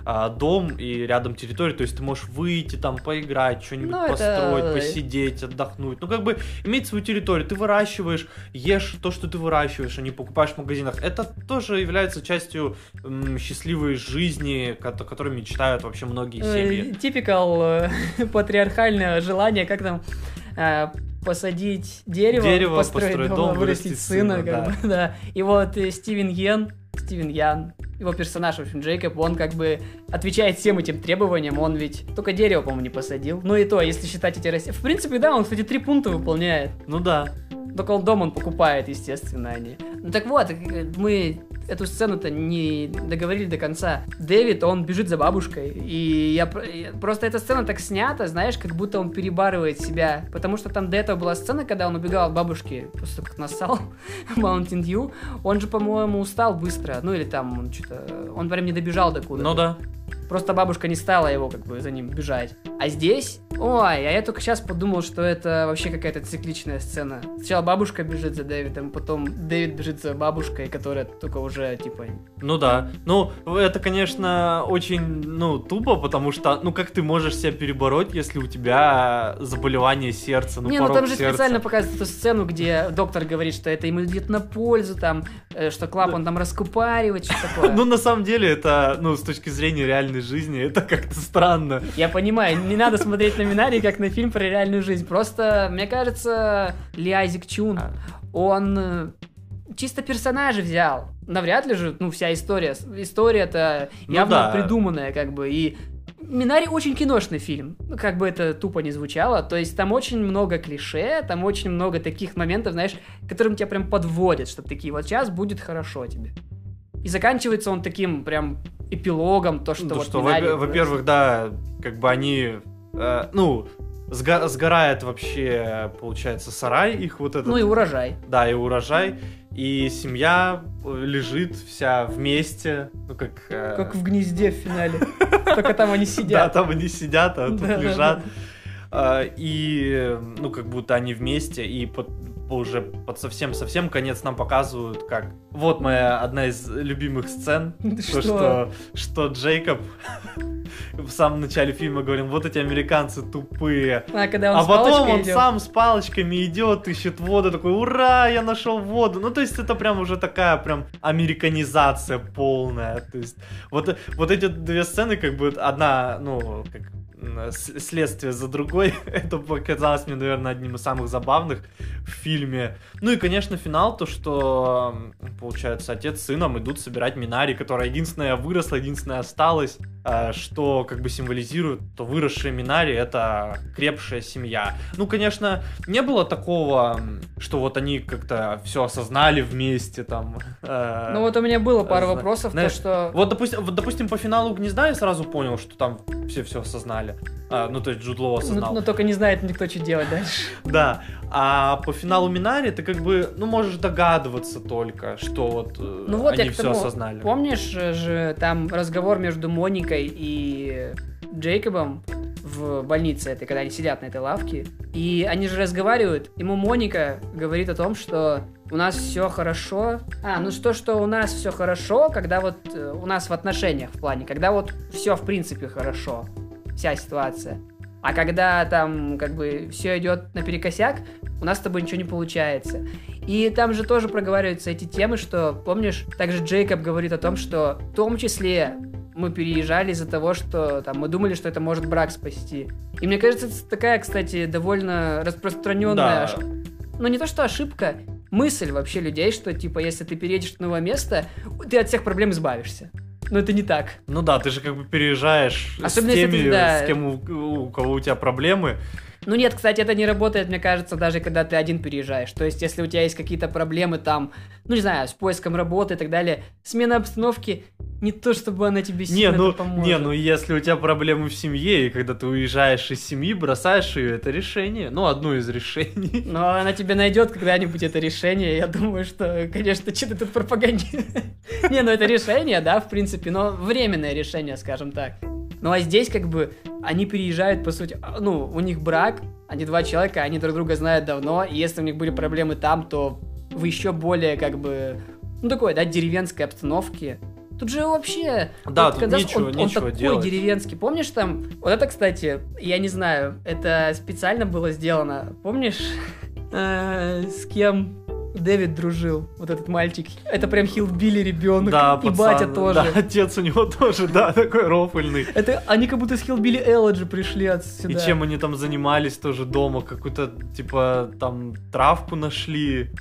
а, дом и рядом территория, то есть ты можешь выйти там, поиграть, что-нибудь Ну, это- построить, посидеть, отдохнуть. Ну, как бы иметь свою территорию. Ты выращиваешь, ешь то, что ты выращиваешь, а не покупаешь в магазинах. Это тоже является частью м, счастливой жизни, о которой мечтают вообще многие семьи. Типикал э, патриархальное желание, как там э, посадить дерево, Дерево, построить, построить дом, дом, вырастить вырастить сына, сына, как бы, да. И вот э, Стивен Йен, Стивен Ян, его персонаж, в общем, Джейкоб, он как бы отвечает всем этим требованиям, он ведь только дерево, по-моему, не посадил. Ну и то, если считать эти растения. В принципе, да, он, кстати, три пункта выполняет. Ну да. Только он дом он покупает, естественно, они. Ну так вот, э, мы эту сцену-то не договорили до конца. Дэвид, он бежит за бабушкой, и я про- я- просто эта сцена так снята, знаешь, как будто он перебарывает себя, потому что там до этого была сцена, когда он убегал от бабушки, того, как нассал Mountain Dew, он же, по-моему, устал быстро, ну или там он что-то, он прям не добежал до куда Ну да. Просто бабушка не стала его как бы за ним бежать. А здесь, ой, а я только сейчас подумал, что это вообще какая-то цикличная сцена. Сначала бабушка бежит за Дэвидом, потом Дэвид бежит за бабушкой, которая только уже типа... Ну да. Ну, это, конечно, очень, ну, тупо, потому что, ну, как ты можешь себя перебороть, если у тебя заболевание сердца, ну, не, ну там же сердца. специально показывают эту сцену, где доктор говорит, что это ему идет на пользу, там, э, что клапан там раскупаривать, что такое. Ну, на самом деле, это, ну, с точки зрения реальной жизни, это как-то странно. Я понимаю, не надо смотреть на Минари как на фильм про реальную жизнь. Просто, мне кажется, Ли Айзек Чун, он э, чисто персонажа взял. Навряд ли же, ну, вся история. История-то Ну явно да. придуманная, как бы, и Минари очень киношный фильм, ну, как бы это тупо не звучало, то есть там очень много клише, там очень много таких моментов, знаешь, которым тебя прям подводят, чтобы такие, вот сейчас будет хорошо тебе. И заканчивается он таким прям эпилогом, то, что Ну, вот что, Минари- во- во-первых, да, как бы они, э, ну, сга- сгорает вообще, получается, сарай их вот этот. Ну и урожай. Да, и урожай. И семья э, лежит вся вместе, ну как... э, Как в гнезде в финале. Только там они Да, сидят. там они сидят, а тут лежат. А, И, э, ну, как будто они вместе, и под, уже под совсем-совсем конец нам показывают, как... Вот моя одна из любимых сцен, то, Что? что, что Джейкоб в самом начале фильма говорил, вот эти американцы тупые. А когда он а потом он идет. сам с палочками идет, ищет воду, такой, ура, я нашел воду. Ну, то есть это прям уже такая прям американизация полная. То есть вот, вот эти две сцены, как бы одна, ну, как следствие за другой, это показалось мне, наверное, одним из самых забавных в фильме. Ну и, конечно, финал, то, что, получается, отец с сыном идут собирать Минари, которая единственная выросла, единственная осталась, э, что как бы символизирует, то выросшие Минари — это крепшая семья. Ну, конечно, не было такого, что вот они как-то все осознали вместе, там. э, Ну вот у меня было пару вопросов, то что... вот, допустим, вот, допустим, по финалу Гнезда я сразу понял, что там все все осознали. А, ну, то есть Джуд Лоу Ну, осознал. но только не знает никто, что делать дальше. Да. А по финалу Минари ты как бы, ну, можешь догадываться только, что вот, э, Ну вот они все тому, осознали. Помнишь же там разговор между Моникой и Джейкобом в больнице этой, когда они сидят на этой лавке, и они же разговаривают, ему Моника говорит о том, что у нас все хорошо. А, ну что, что у нас все хорошо, когда вот э, у нас в отношениях в плане, когда вот все в принципе хорошо, вся ситуация. А когда там как бы все идет наперекосяк, у нас с тобой ничего не получается. И там же тоже проговариваются эти темы, что, помнишь, также Джейкоб говорит о том, что в том числе мы переезжали из-за того, что там мы думали, что это может брак спасти. И мне кажется, это такая, кстати, довольно распространенная, Да. ош- ну не то что ошибка, мысль вообще людей, что типа если ты переедешь в новое место, ты от всех проблем избавишься. Но это не так. Ну да, ты же как бы переезжаешь Особенно с теми, ты, да. с кем у, у кого у тебя проблемы. Ну нет, кстати, это не работает, мне кажется, даже когда ты один переезжаешь. То есть, если у тебя есть какие-то проблемы там, ну не знаю, с поиском работы и так далее, смена обстановки не то, чтобы она тебе Не, сильно ну, поможет. не, ну если у тебя проблемы в семье, и когда ты уезжаешь из семьи, бросаешь ее, это решение. Ну, одно из решений. Но она тебе найдет когда-нибудь это решение. Я думаю, что, конечно, что ты тут пропагандируешь. Не, ну это решение, да, в принципе, но временное решение, скажем так. Ну а здесь как бы они переезжают, по сути, а, ну, у них брак, они два человека, они друг друга знают давно, и если у них были проблемы там, то в еще более как бы, ну такой, да, деревенской обстановке. Тут же вообще... Да, вот тут Канзас, нечего- он, он нечего такой делать. деревенский. Помнишь там... Вот это, кстати, я не знаю, это специально было сделано. Помнишь, э, с кем Дэвид дружил? Вот этот мальчик. Это прям хилбили ребенок. Да, и пацан, батя тоже. Да, отец у него тоже, да, такой рофольный. Это они как будто с Хилбили Элладжи пришли отсюда. И чем они там занимались тоже дома? Какую-то, типа, там травку нашли.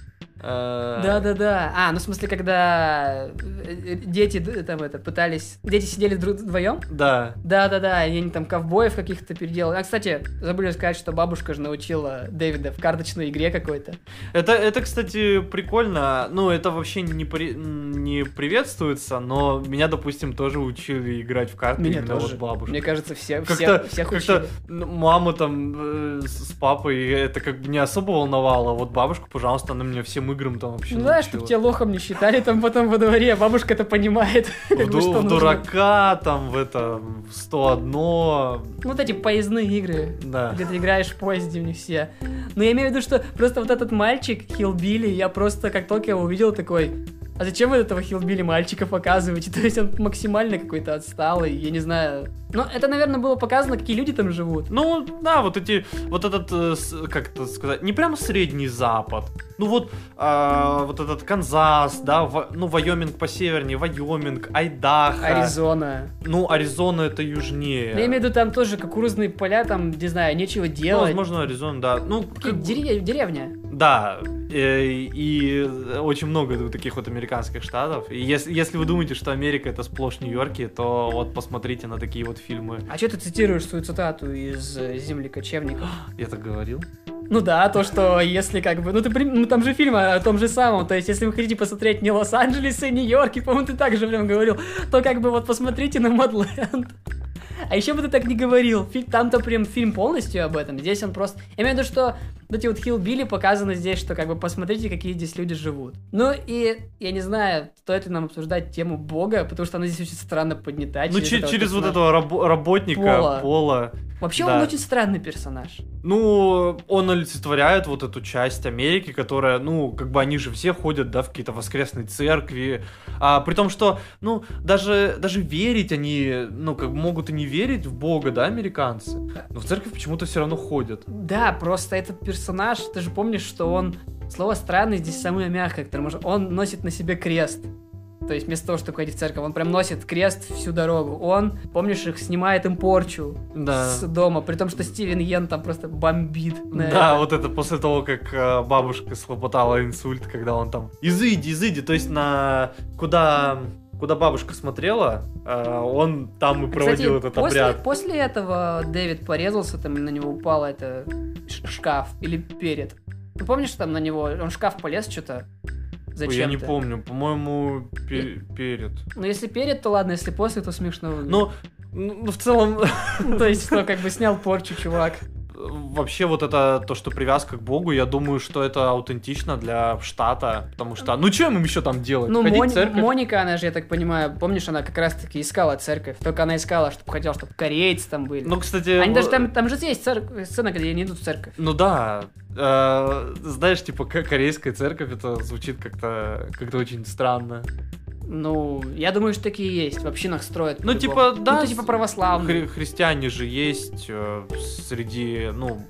Э, Да-да-да. А, ну в смысле, когда э, э, дети д- там это пытались... Дети сидели друг вдвоем? Да. Да-да-да, и они там ковбоев каких-то переделали. А, кстати, забыли сказать, что бабушка же научила Дэвида в карточной игре какой-то. Это, это, кстати, прикольно. Ну, это вообще не, при- не приветствуется, но меня, допустим, тоже учили играть в карты Меня именно тоже. вот бабушка. Мне кажется, все, Как-то, всех, учили. мама там э, с папой это как бы не особо волновало. Вот бабушка, пожалуйста, она меня всем компьютерным играм там вообще Ну научила? чтобы тебя лохом не считали там потом во дворе, бабушка это понимает. в, ду- в дурака, там, в это, в 101, Ну, Вот эти поездные игры, да. где ты играешь в поезде в них все. Но я имею в виду, что просто вот этот мальчик, Хилбили, я просто как только его увидел, такой, а зачем вы этого Хилбили мальчика показываете? То есть он максимально какой-то отсталый, я не знаю. Но это, наверное, было показано, какие люди там живут. Ну, да, вот эти, вот этот, э, как это сказать, не прямо Средний Запад. Ну вот, а, вот этот Канзас, да, Ва- ну, Вайоминг по севернее, Вайоминг, Айдахо. Аризона. Ну, Аризона это южнее. Я имею в виду, там тоже кукурузные поля, там, не знаю, нечего Ну, делать. возможно, Аризона, да. Ну, Такие как бы- дере- деревня. Да, э, и очень много таких вот американских штатов. И если, если вы думаете, что Америка это сплошь Нью-Йорки, то вот посмотрите на такие вот фильмы. А что ты цитируешь свою цитату из э, «Земли кочевников»? Я так говорил? Ну да, то, что если как бы... Ну, ты, ну там же фильм о, том же самом. То есть, если вы хотите посмотреть не Лос-Анджелес и Нью-Йорк, и, по-моему, ты так же прям говорил, то как бы вот посмотрите на Мадленд. А еще бы ты так не говорил. Там-то прям фильм полностью об этом. Здесь он просто... Я имею в виду, что вот эти вот хилбили показаны здесь, что как бы посмотрите, какие здесь люди живут. Ну и я не знаю, стоит ли нам обсуждать тему Бога, потому что она здесь очень странно поднята. Ну, че- этого через вот этого рабо- работника Пола. Пола. Вообще да. он очень странный персонаж. Ну, он олицетворяет вот эту часть Америки, которая, ну, как бы они же все ходят, да, в какие-то воскресные церкви. А, при том, что, ну, даже, даже верить они, ну, как бы могут и не верить в Бога, да, американцы. Но в церковь почему-то все равно ходят. Да, просто этот персонаж, ты же помнишь, что он... Слово странный здесь самое мягкое, которое может... Он носит на себе крест. То есть вместо того, чтобы ходить в церковь, он прям носит крест всю дорогу. Он, помнишь, их снимает им порчу Да. с дома, при том, что Стивен Йен там просто бомбит. на Да, это. вот это после того, как э, бабушка схлопотала инсульт, когда он там изыди, изыди, то есть на куда куда бабушка смотрела, э, он там и проводил Кстати, этот после, обряд. после этого Дэвид порезался, там на него упал это шкаф или перед. Ну, помнишь, там на него, он шкаф полез что-то? Зачем я не помню, по-моему, пе- перед. Ну, если перед, то ладно, если после, то смешно выглядит. Ну, ну, в целом, Ну, то есть, что, как бы снял порчу, чувак. Вообще вот это, то, что привязка к Богу, я думаю, что это аутентично для штата, потому что, ну, чем им еще там делать? Ну, Ходить Мони- церковь? Моника, она же, я так понимаю, помнишь, она как раз-таки искала церковь. Только она искала, чтобы хотела, чтобы корейцы там были. Ну, кстати... Они даже там, там же есть церк- сцена, где они идут в церковь. Ну да, э, знаешь, типа ко- корейская церковь, это звучит как-то как-то очень странно. Ну, я думаю, что такие есть. В общинах строят. Ну, типа, да, Ну, ты типа православный. Хри- христиане же есть э, среди, ну,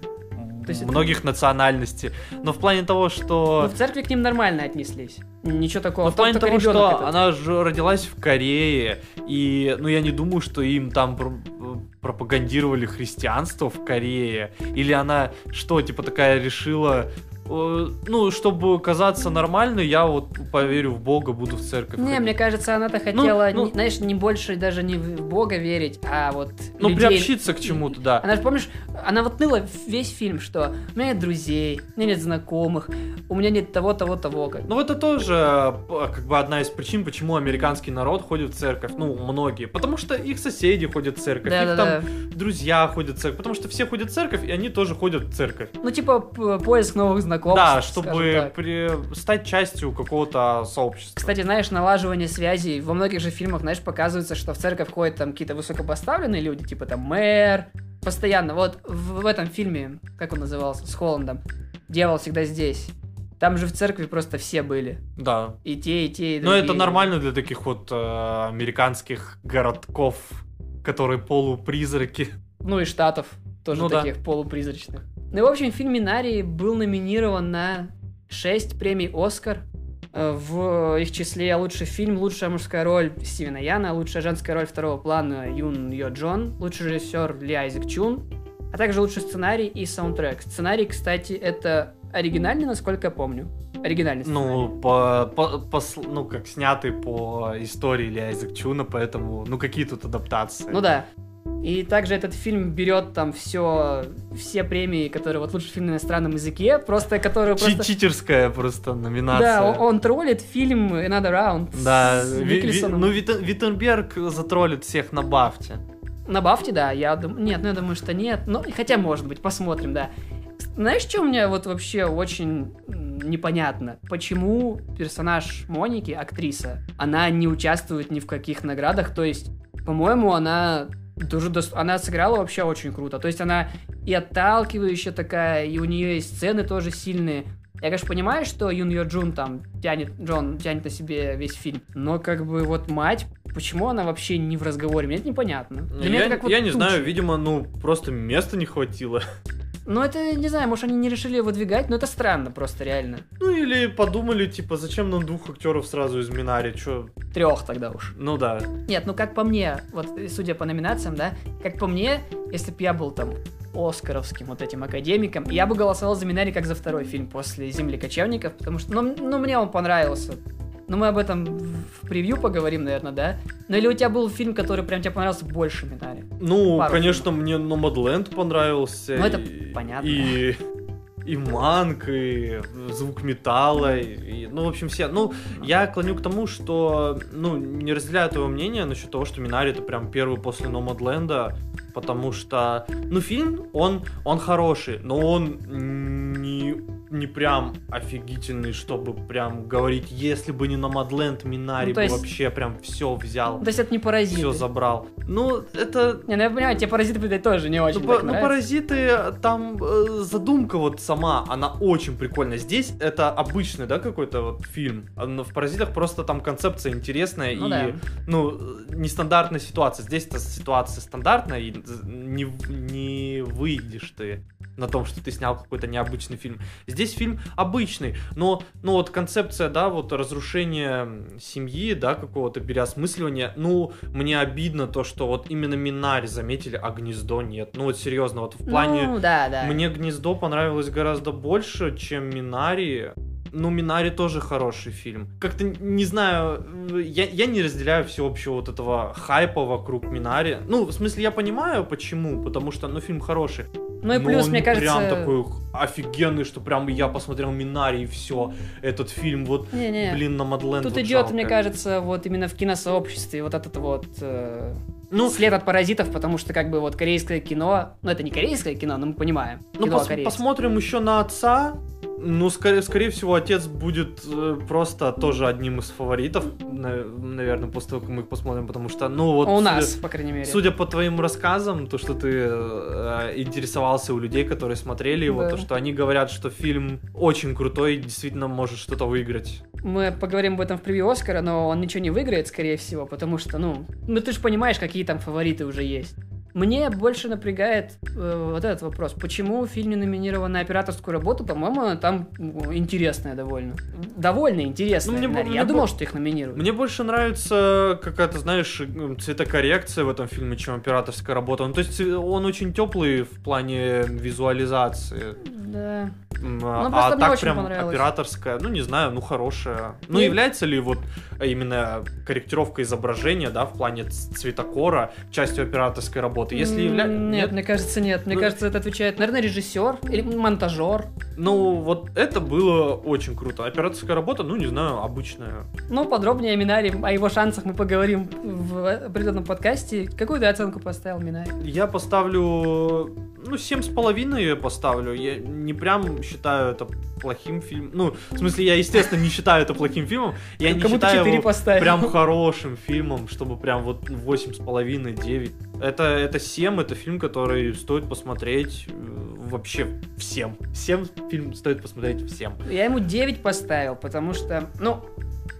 То есть это- многих национальностей. Но в плане того, Ну, что... в церкви к ним нормально отнеслись. Ничего такого. Ну, в плане Только того, что этот. она же родилась в Корее, и, ну, я не думаю, что им там пр- пропагандировали христианство в Корее, или она, что, типа, такая решила, ну, чтобы казаться нормальной, я вот поверю в Бога, буду в церковь Не, ходить. мне кажется, она-то хотела, ну- не- знаешь, не больше даже не в Бога верить, а вот Ну, людей- приобщиться к чему-то, да. Она же, помнишь, она вот ныла весь фильм, что у меня нет друзей, у меня нет знакомых, у меня нет того, того, того. Как... Ну, это тоже э, как бы одна из причин, почему американский народ ходит в церковь. Ну, многие. Потому что их соседи ходят в церковь, их Да-да-да. там друзья ходят в церковь. Потому что все ходят в церковь, и они тоже ходят в церковь. Ну, типа, поиск новых знакомств. да, чтобы при- стать частью какого-то сообщества. Кстати, знаешь, налаживание связей. Во многих же фильмах, знаешь, показывается, что в церковь ходят там какие-то высокопоставленные люди, типа там мэр. Постоянно. Вот в, в этом фильме, как он назывался, с Холландом, «Дьявол всегда здесь». Там же в церкви просто все были. Да. И те, и те, и Но это другие. нормально для таких вот э, американских городков, которые полупризраки. Ну и штатов тоже Ну да. таких полупризрачных. Ну и, в общем, фильм «Минарий» был номинирован на 6 премий «Оскар». Э, В их числе лучший фильм, лучшая мужская роль Стивена Яна, лучшая женская роль второго плана Юн Йо Джон, лучший режиссер Ли Айзек Чун, а также лучший сценарий и саундтрек. Сценарий, кстати, это оригинальный, насколько я помню. Оригинальный сценарий. Ну, по, по- по ну, как снятый по истории Ли Айзек Чуна, поэтому, ну, какие тут адаптации? Ну да. И также этот фильм берет там все, все премии, которые вот лучший фильм на иностранном языке, просто которые Чи- просто... Читерская просто номинация. Да, он, он троллит фильм Another Round Да, с Ви- Ви- ну Вит- Виттенберг затроллит всех на бафте. На Бафте, да, я думаю... Нет, ну я думаю, что нет. Ну, хотя, может быть, посмотрим, да. знаешь, что у меня вот вообще очень непонятно? Почему персонаж Моники, актриса, она не участвует ни в каких наградах? То есть, по-моему, она тоже дос... она сыграла вообще очень круто. То есть она и отталкивающая такая, и у нее есть сцены тоже сильные. Я, конечно, понимаю, что Юн Йо Джун там тянет, Джон тянет на себе весь фильм, но как бы вот мать, почему она вообще не в разговоре, мне это непонятно. Для я это как вот я не туча. знаю, видимо, ну, просто места не хватило. Ну это, не знаю, может они не решили выдвигать, но это странно просто, реально. Ну, или подумали, типа, зачем нам двух актеров сразу из Минари, чё? Трех тогда уж. Ну да. Нет, ну как по мне, вот судя по номинациям, да, как по мне, если бы я был там оскаровским вот этим академиком, я бы голосовал за Минари как за второй фильм после «Земли кочевников», потому что, ну, ну мне он понравился. Но мы об этом в превью поговорим, наверное, да? Ну или у тебя был фильм, который прям тебе понравился больше Минари? Ну, Пару конечно, мне Nomadland понравился. Ну, это и- понятно. И, и манк, и звук металла, и, ну, в общем, все. Ну, я клоню к тому, что, ну, не разделяю твоего мнения насчет того, что Минари это прям первый после Nomadland, потому что, ну, фильм, он, он хороший, но он не, не прям офигительный, чтобы прям говорить, если бы не Nomadland, Минари Ну, бы есть- вообще прям все взял, Ну, то есть это не паразиты. все забрал. Ну, это Не, ну я понимаю, тебе паразиты, блядь, тоже не очень ну, так по- ну, паразиты, там э, задумка вот сама, она очень прикольная. Здесь это обычный, да, какой-то вот фильм. А, Но в паразитах просто там концепция интересная Ну и, да. ну, нестандартная ситуация. Здесь эта ситуация стандартная, и не, не выйдешь ты на том, что ты снял какой-то необычный фильм. Здесь фильм обычный, но, ну вот концепция, да, вот разрушение семьи, да, какого-то переосмысливания, ну, мне обидно то, что вот именно Минари заметили, а Гнездо нет. Ну вот серьезно, вот в плане... Ну, да, да. Мне Гнездо понравилось гораздо больше, чем Минари. Ну, Минари тоже хороший фильм. Как-то, не знаю, я, я не разделяю всеобщего вот этого хайпа вокруг Минари. Ну, в смысле, я понимаю, почему, потому что, ну, фильм хороший. Ну и Но плюс, он мне не кажется... прям такой офигенный, что прям я посмотрел Минари и все. Этот фильм, вот, Не-не. блин, на Мадленд. Тут вот идет, жалко. мне кажется, вот именно в киносообществе вот этот вот э, Ну, след от паразитов, потому что как бы вот корейское кино, ну это не корейское кино, но мы понимаем. Ну, пос- корейцев. посмотрим еще на отца. Ну, скорее, скорее всего, отец будет э, просто тоже одним из фаворитов, наверное, после того, как мы их посмотрим, потому что, ну, вот... У судя- нас, по крайней мере. Судя по твоим рассказам, то, что ты э, интересовался у людей, которые смотрели его, Да. то, что они говорят, что фильм очень крутой и действительно может что-то выиграть. Мы поговорим об этом в превью Оскара, но он ничего не выиграет, скорее всего, потому что, ну, ну ты же понимаешь, какие там фавориты уже есть. Мне больше напрягает э, вот этот вопрос. Почему фильм не номинирован на операторскую работу? По-моему, там ну, интересная довольно. Довольно интересная. Ну, мне мне Я думал, что их номинируют. Мне больше нравится какая-то, знаешь, цветокоррекция в этом фильме, чем операторская работа. Ну, то есть э, он очень теплый в плане визуализации. Да. Ну, а мне так прям операторская, ну не знаю, ну хорошая. Ну Не- является ли вот именно корректировка изображения, да, в плане цветокора частью операторской работы? Если М, является... Нет, мне кажется, нет. Мне Ну, кажется, это отвечает, наверное, режиссер или монтажер. Ну вот это было очень круто. Операторская работа, ну не знаю, обычная. Ну, подробнее о Минаре, о его шансах мы поговорим в определенном подкасте. Какую ты оценку поставил Минаре? Я поставлю, ну, семь с половиной я поставлю. Я не прям считаю это плохим фильмом. Ну, в смысле, я, естественно, не считаю это плохим фильмом. Я не считаю 4 его поставил? прям хорошим фильмом, чтобы прям вот восемь с половиной, девять. Это, это 7, это фильм, который стоит посмотреть э, вообще всем. Всем фильм стоит посмотреть всем. Я ему 9 поставил, потому что, ну,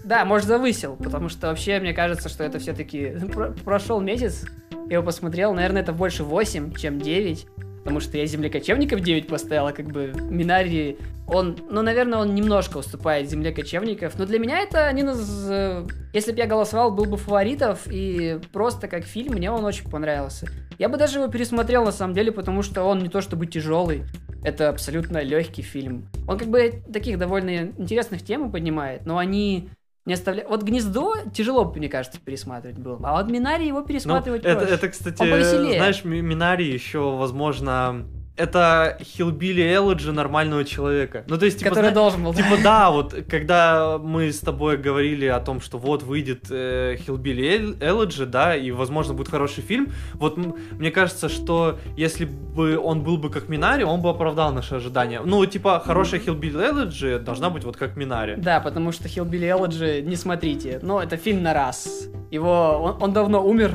да, может, завысил, потому что вообще мне кажется, что это все-таки прошел месяц, я его посмотрел, наверное, это больше 8, чем 9, потому что я Земле кочевников 9 поставил, а как бы Минари, он, ну, наверное, он немножко уступает Земле кочевников, но для меня это один из, э, если бы я голосовал, был бы фаворитов, и просто как фильм мне он очень понравился. Я бы даже его пересмотрел на самом деле, потому что он не то чтобы тяжелый, это абсолютно легкий фильм. Он как бы таких довольно интересных тем поднимает, но они не оставляют... Вот «Гнездо» тяжело, мне кажется, пересматривать было. А вот «Минари» его Ну, пересматривать это, проще. это, кстати, Он повеселее. знаешь, Ми- Минари еще, возможно, это Хилбили Элоджи нормального человека. Ну, то есть, типа, Который зна- должен был. Типа, да, вот, когда мы с тобой говорили о том, что вот выйдет э, Хилбили Элоджи, да, и, возможно, будет хороший фильм, вот мне кажется, что если бы он был бы как Минари, он бы оправдал наши ожидания. Ну, типа, хорошая Хилбили Элоджи должна быть вот как Минари. Да, потому что Hillbilly Elegy не смотрите. Но это фильм на раз. Его... Он, он давно умер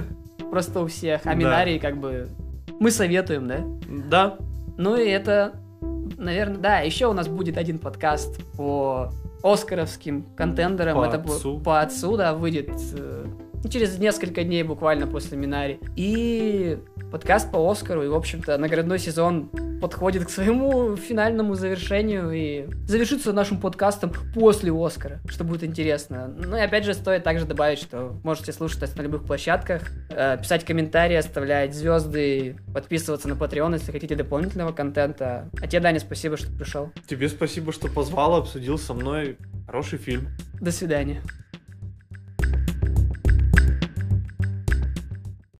просто у всех. А Да. Минарий как бы... Мы советуем, да? Да, Ну и это, наверное, да, еще у нас будет один подкаст по оскаровским контендерам. По это отцу. по отцу, да, выйдет э, через несколько дней буквально после Минари. И подкаст по Оскару, и, в общем-то, наградной сезон подходит к своему финальному завершению и завершится нашим подкастом после Оскара, что будет интересно. Ну и опять же, стоит также добавить, что можете слушать нас на любых площадках, э, писать комментарии, оставлять звезды, подписываться на Patreon, если хотите дополнительного контента. А тебе, Даня, спасибо, что пришел. тебе спасибо, что позвал, обсудил со мной хороший фильм. До свидания.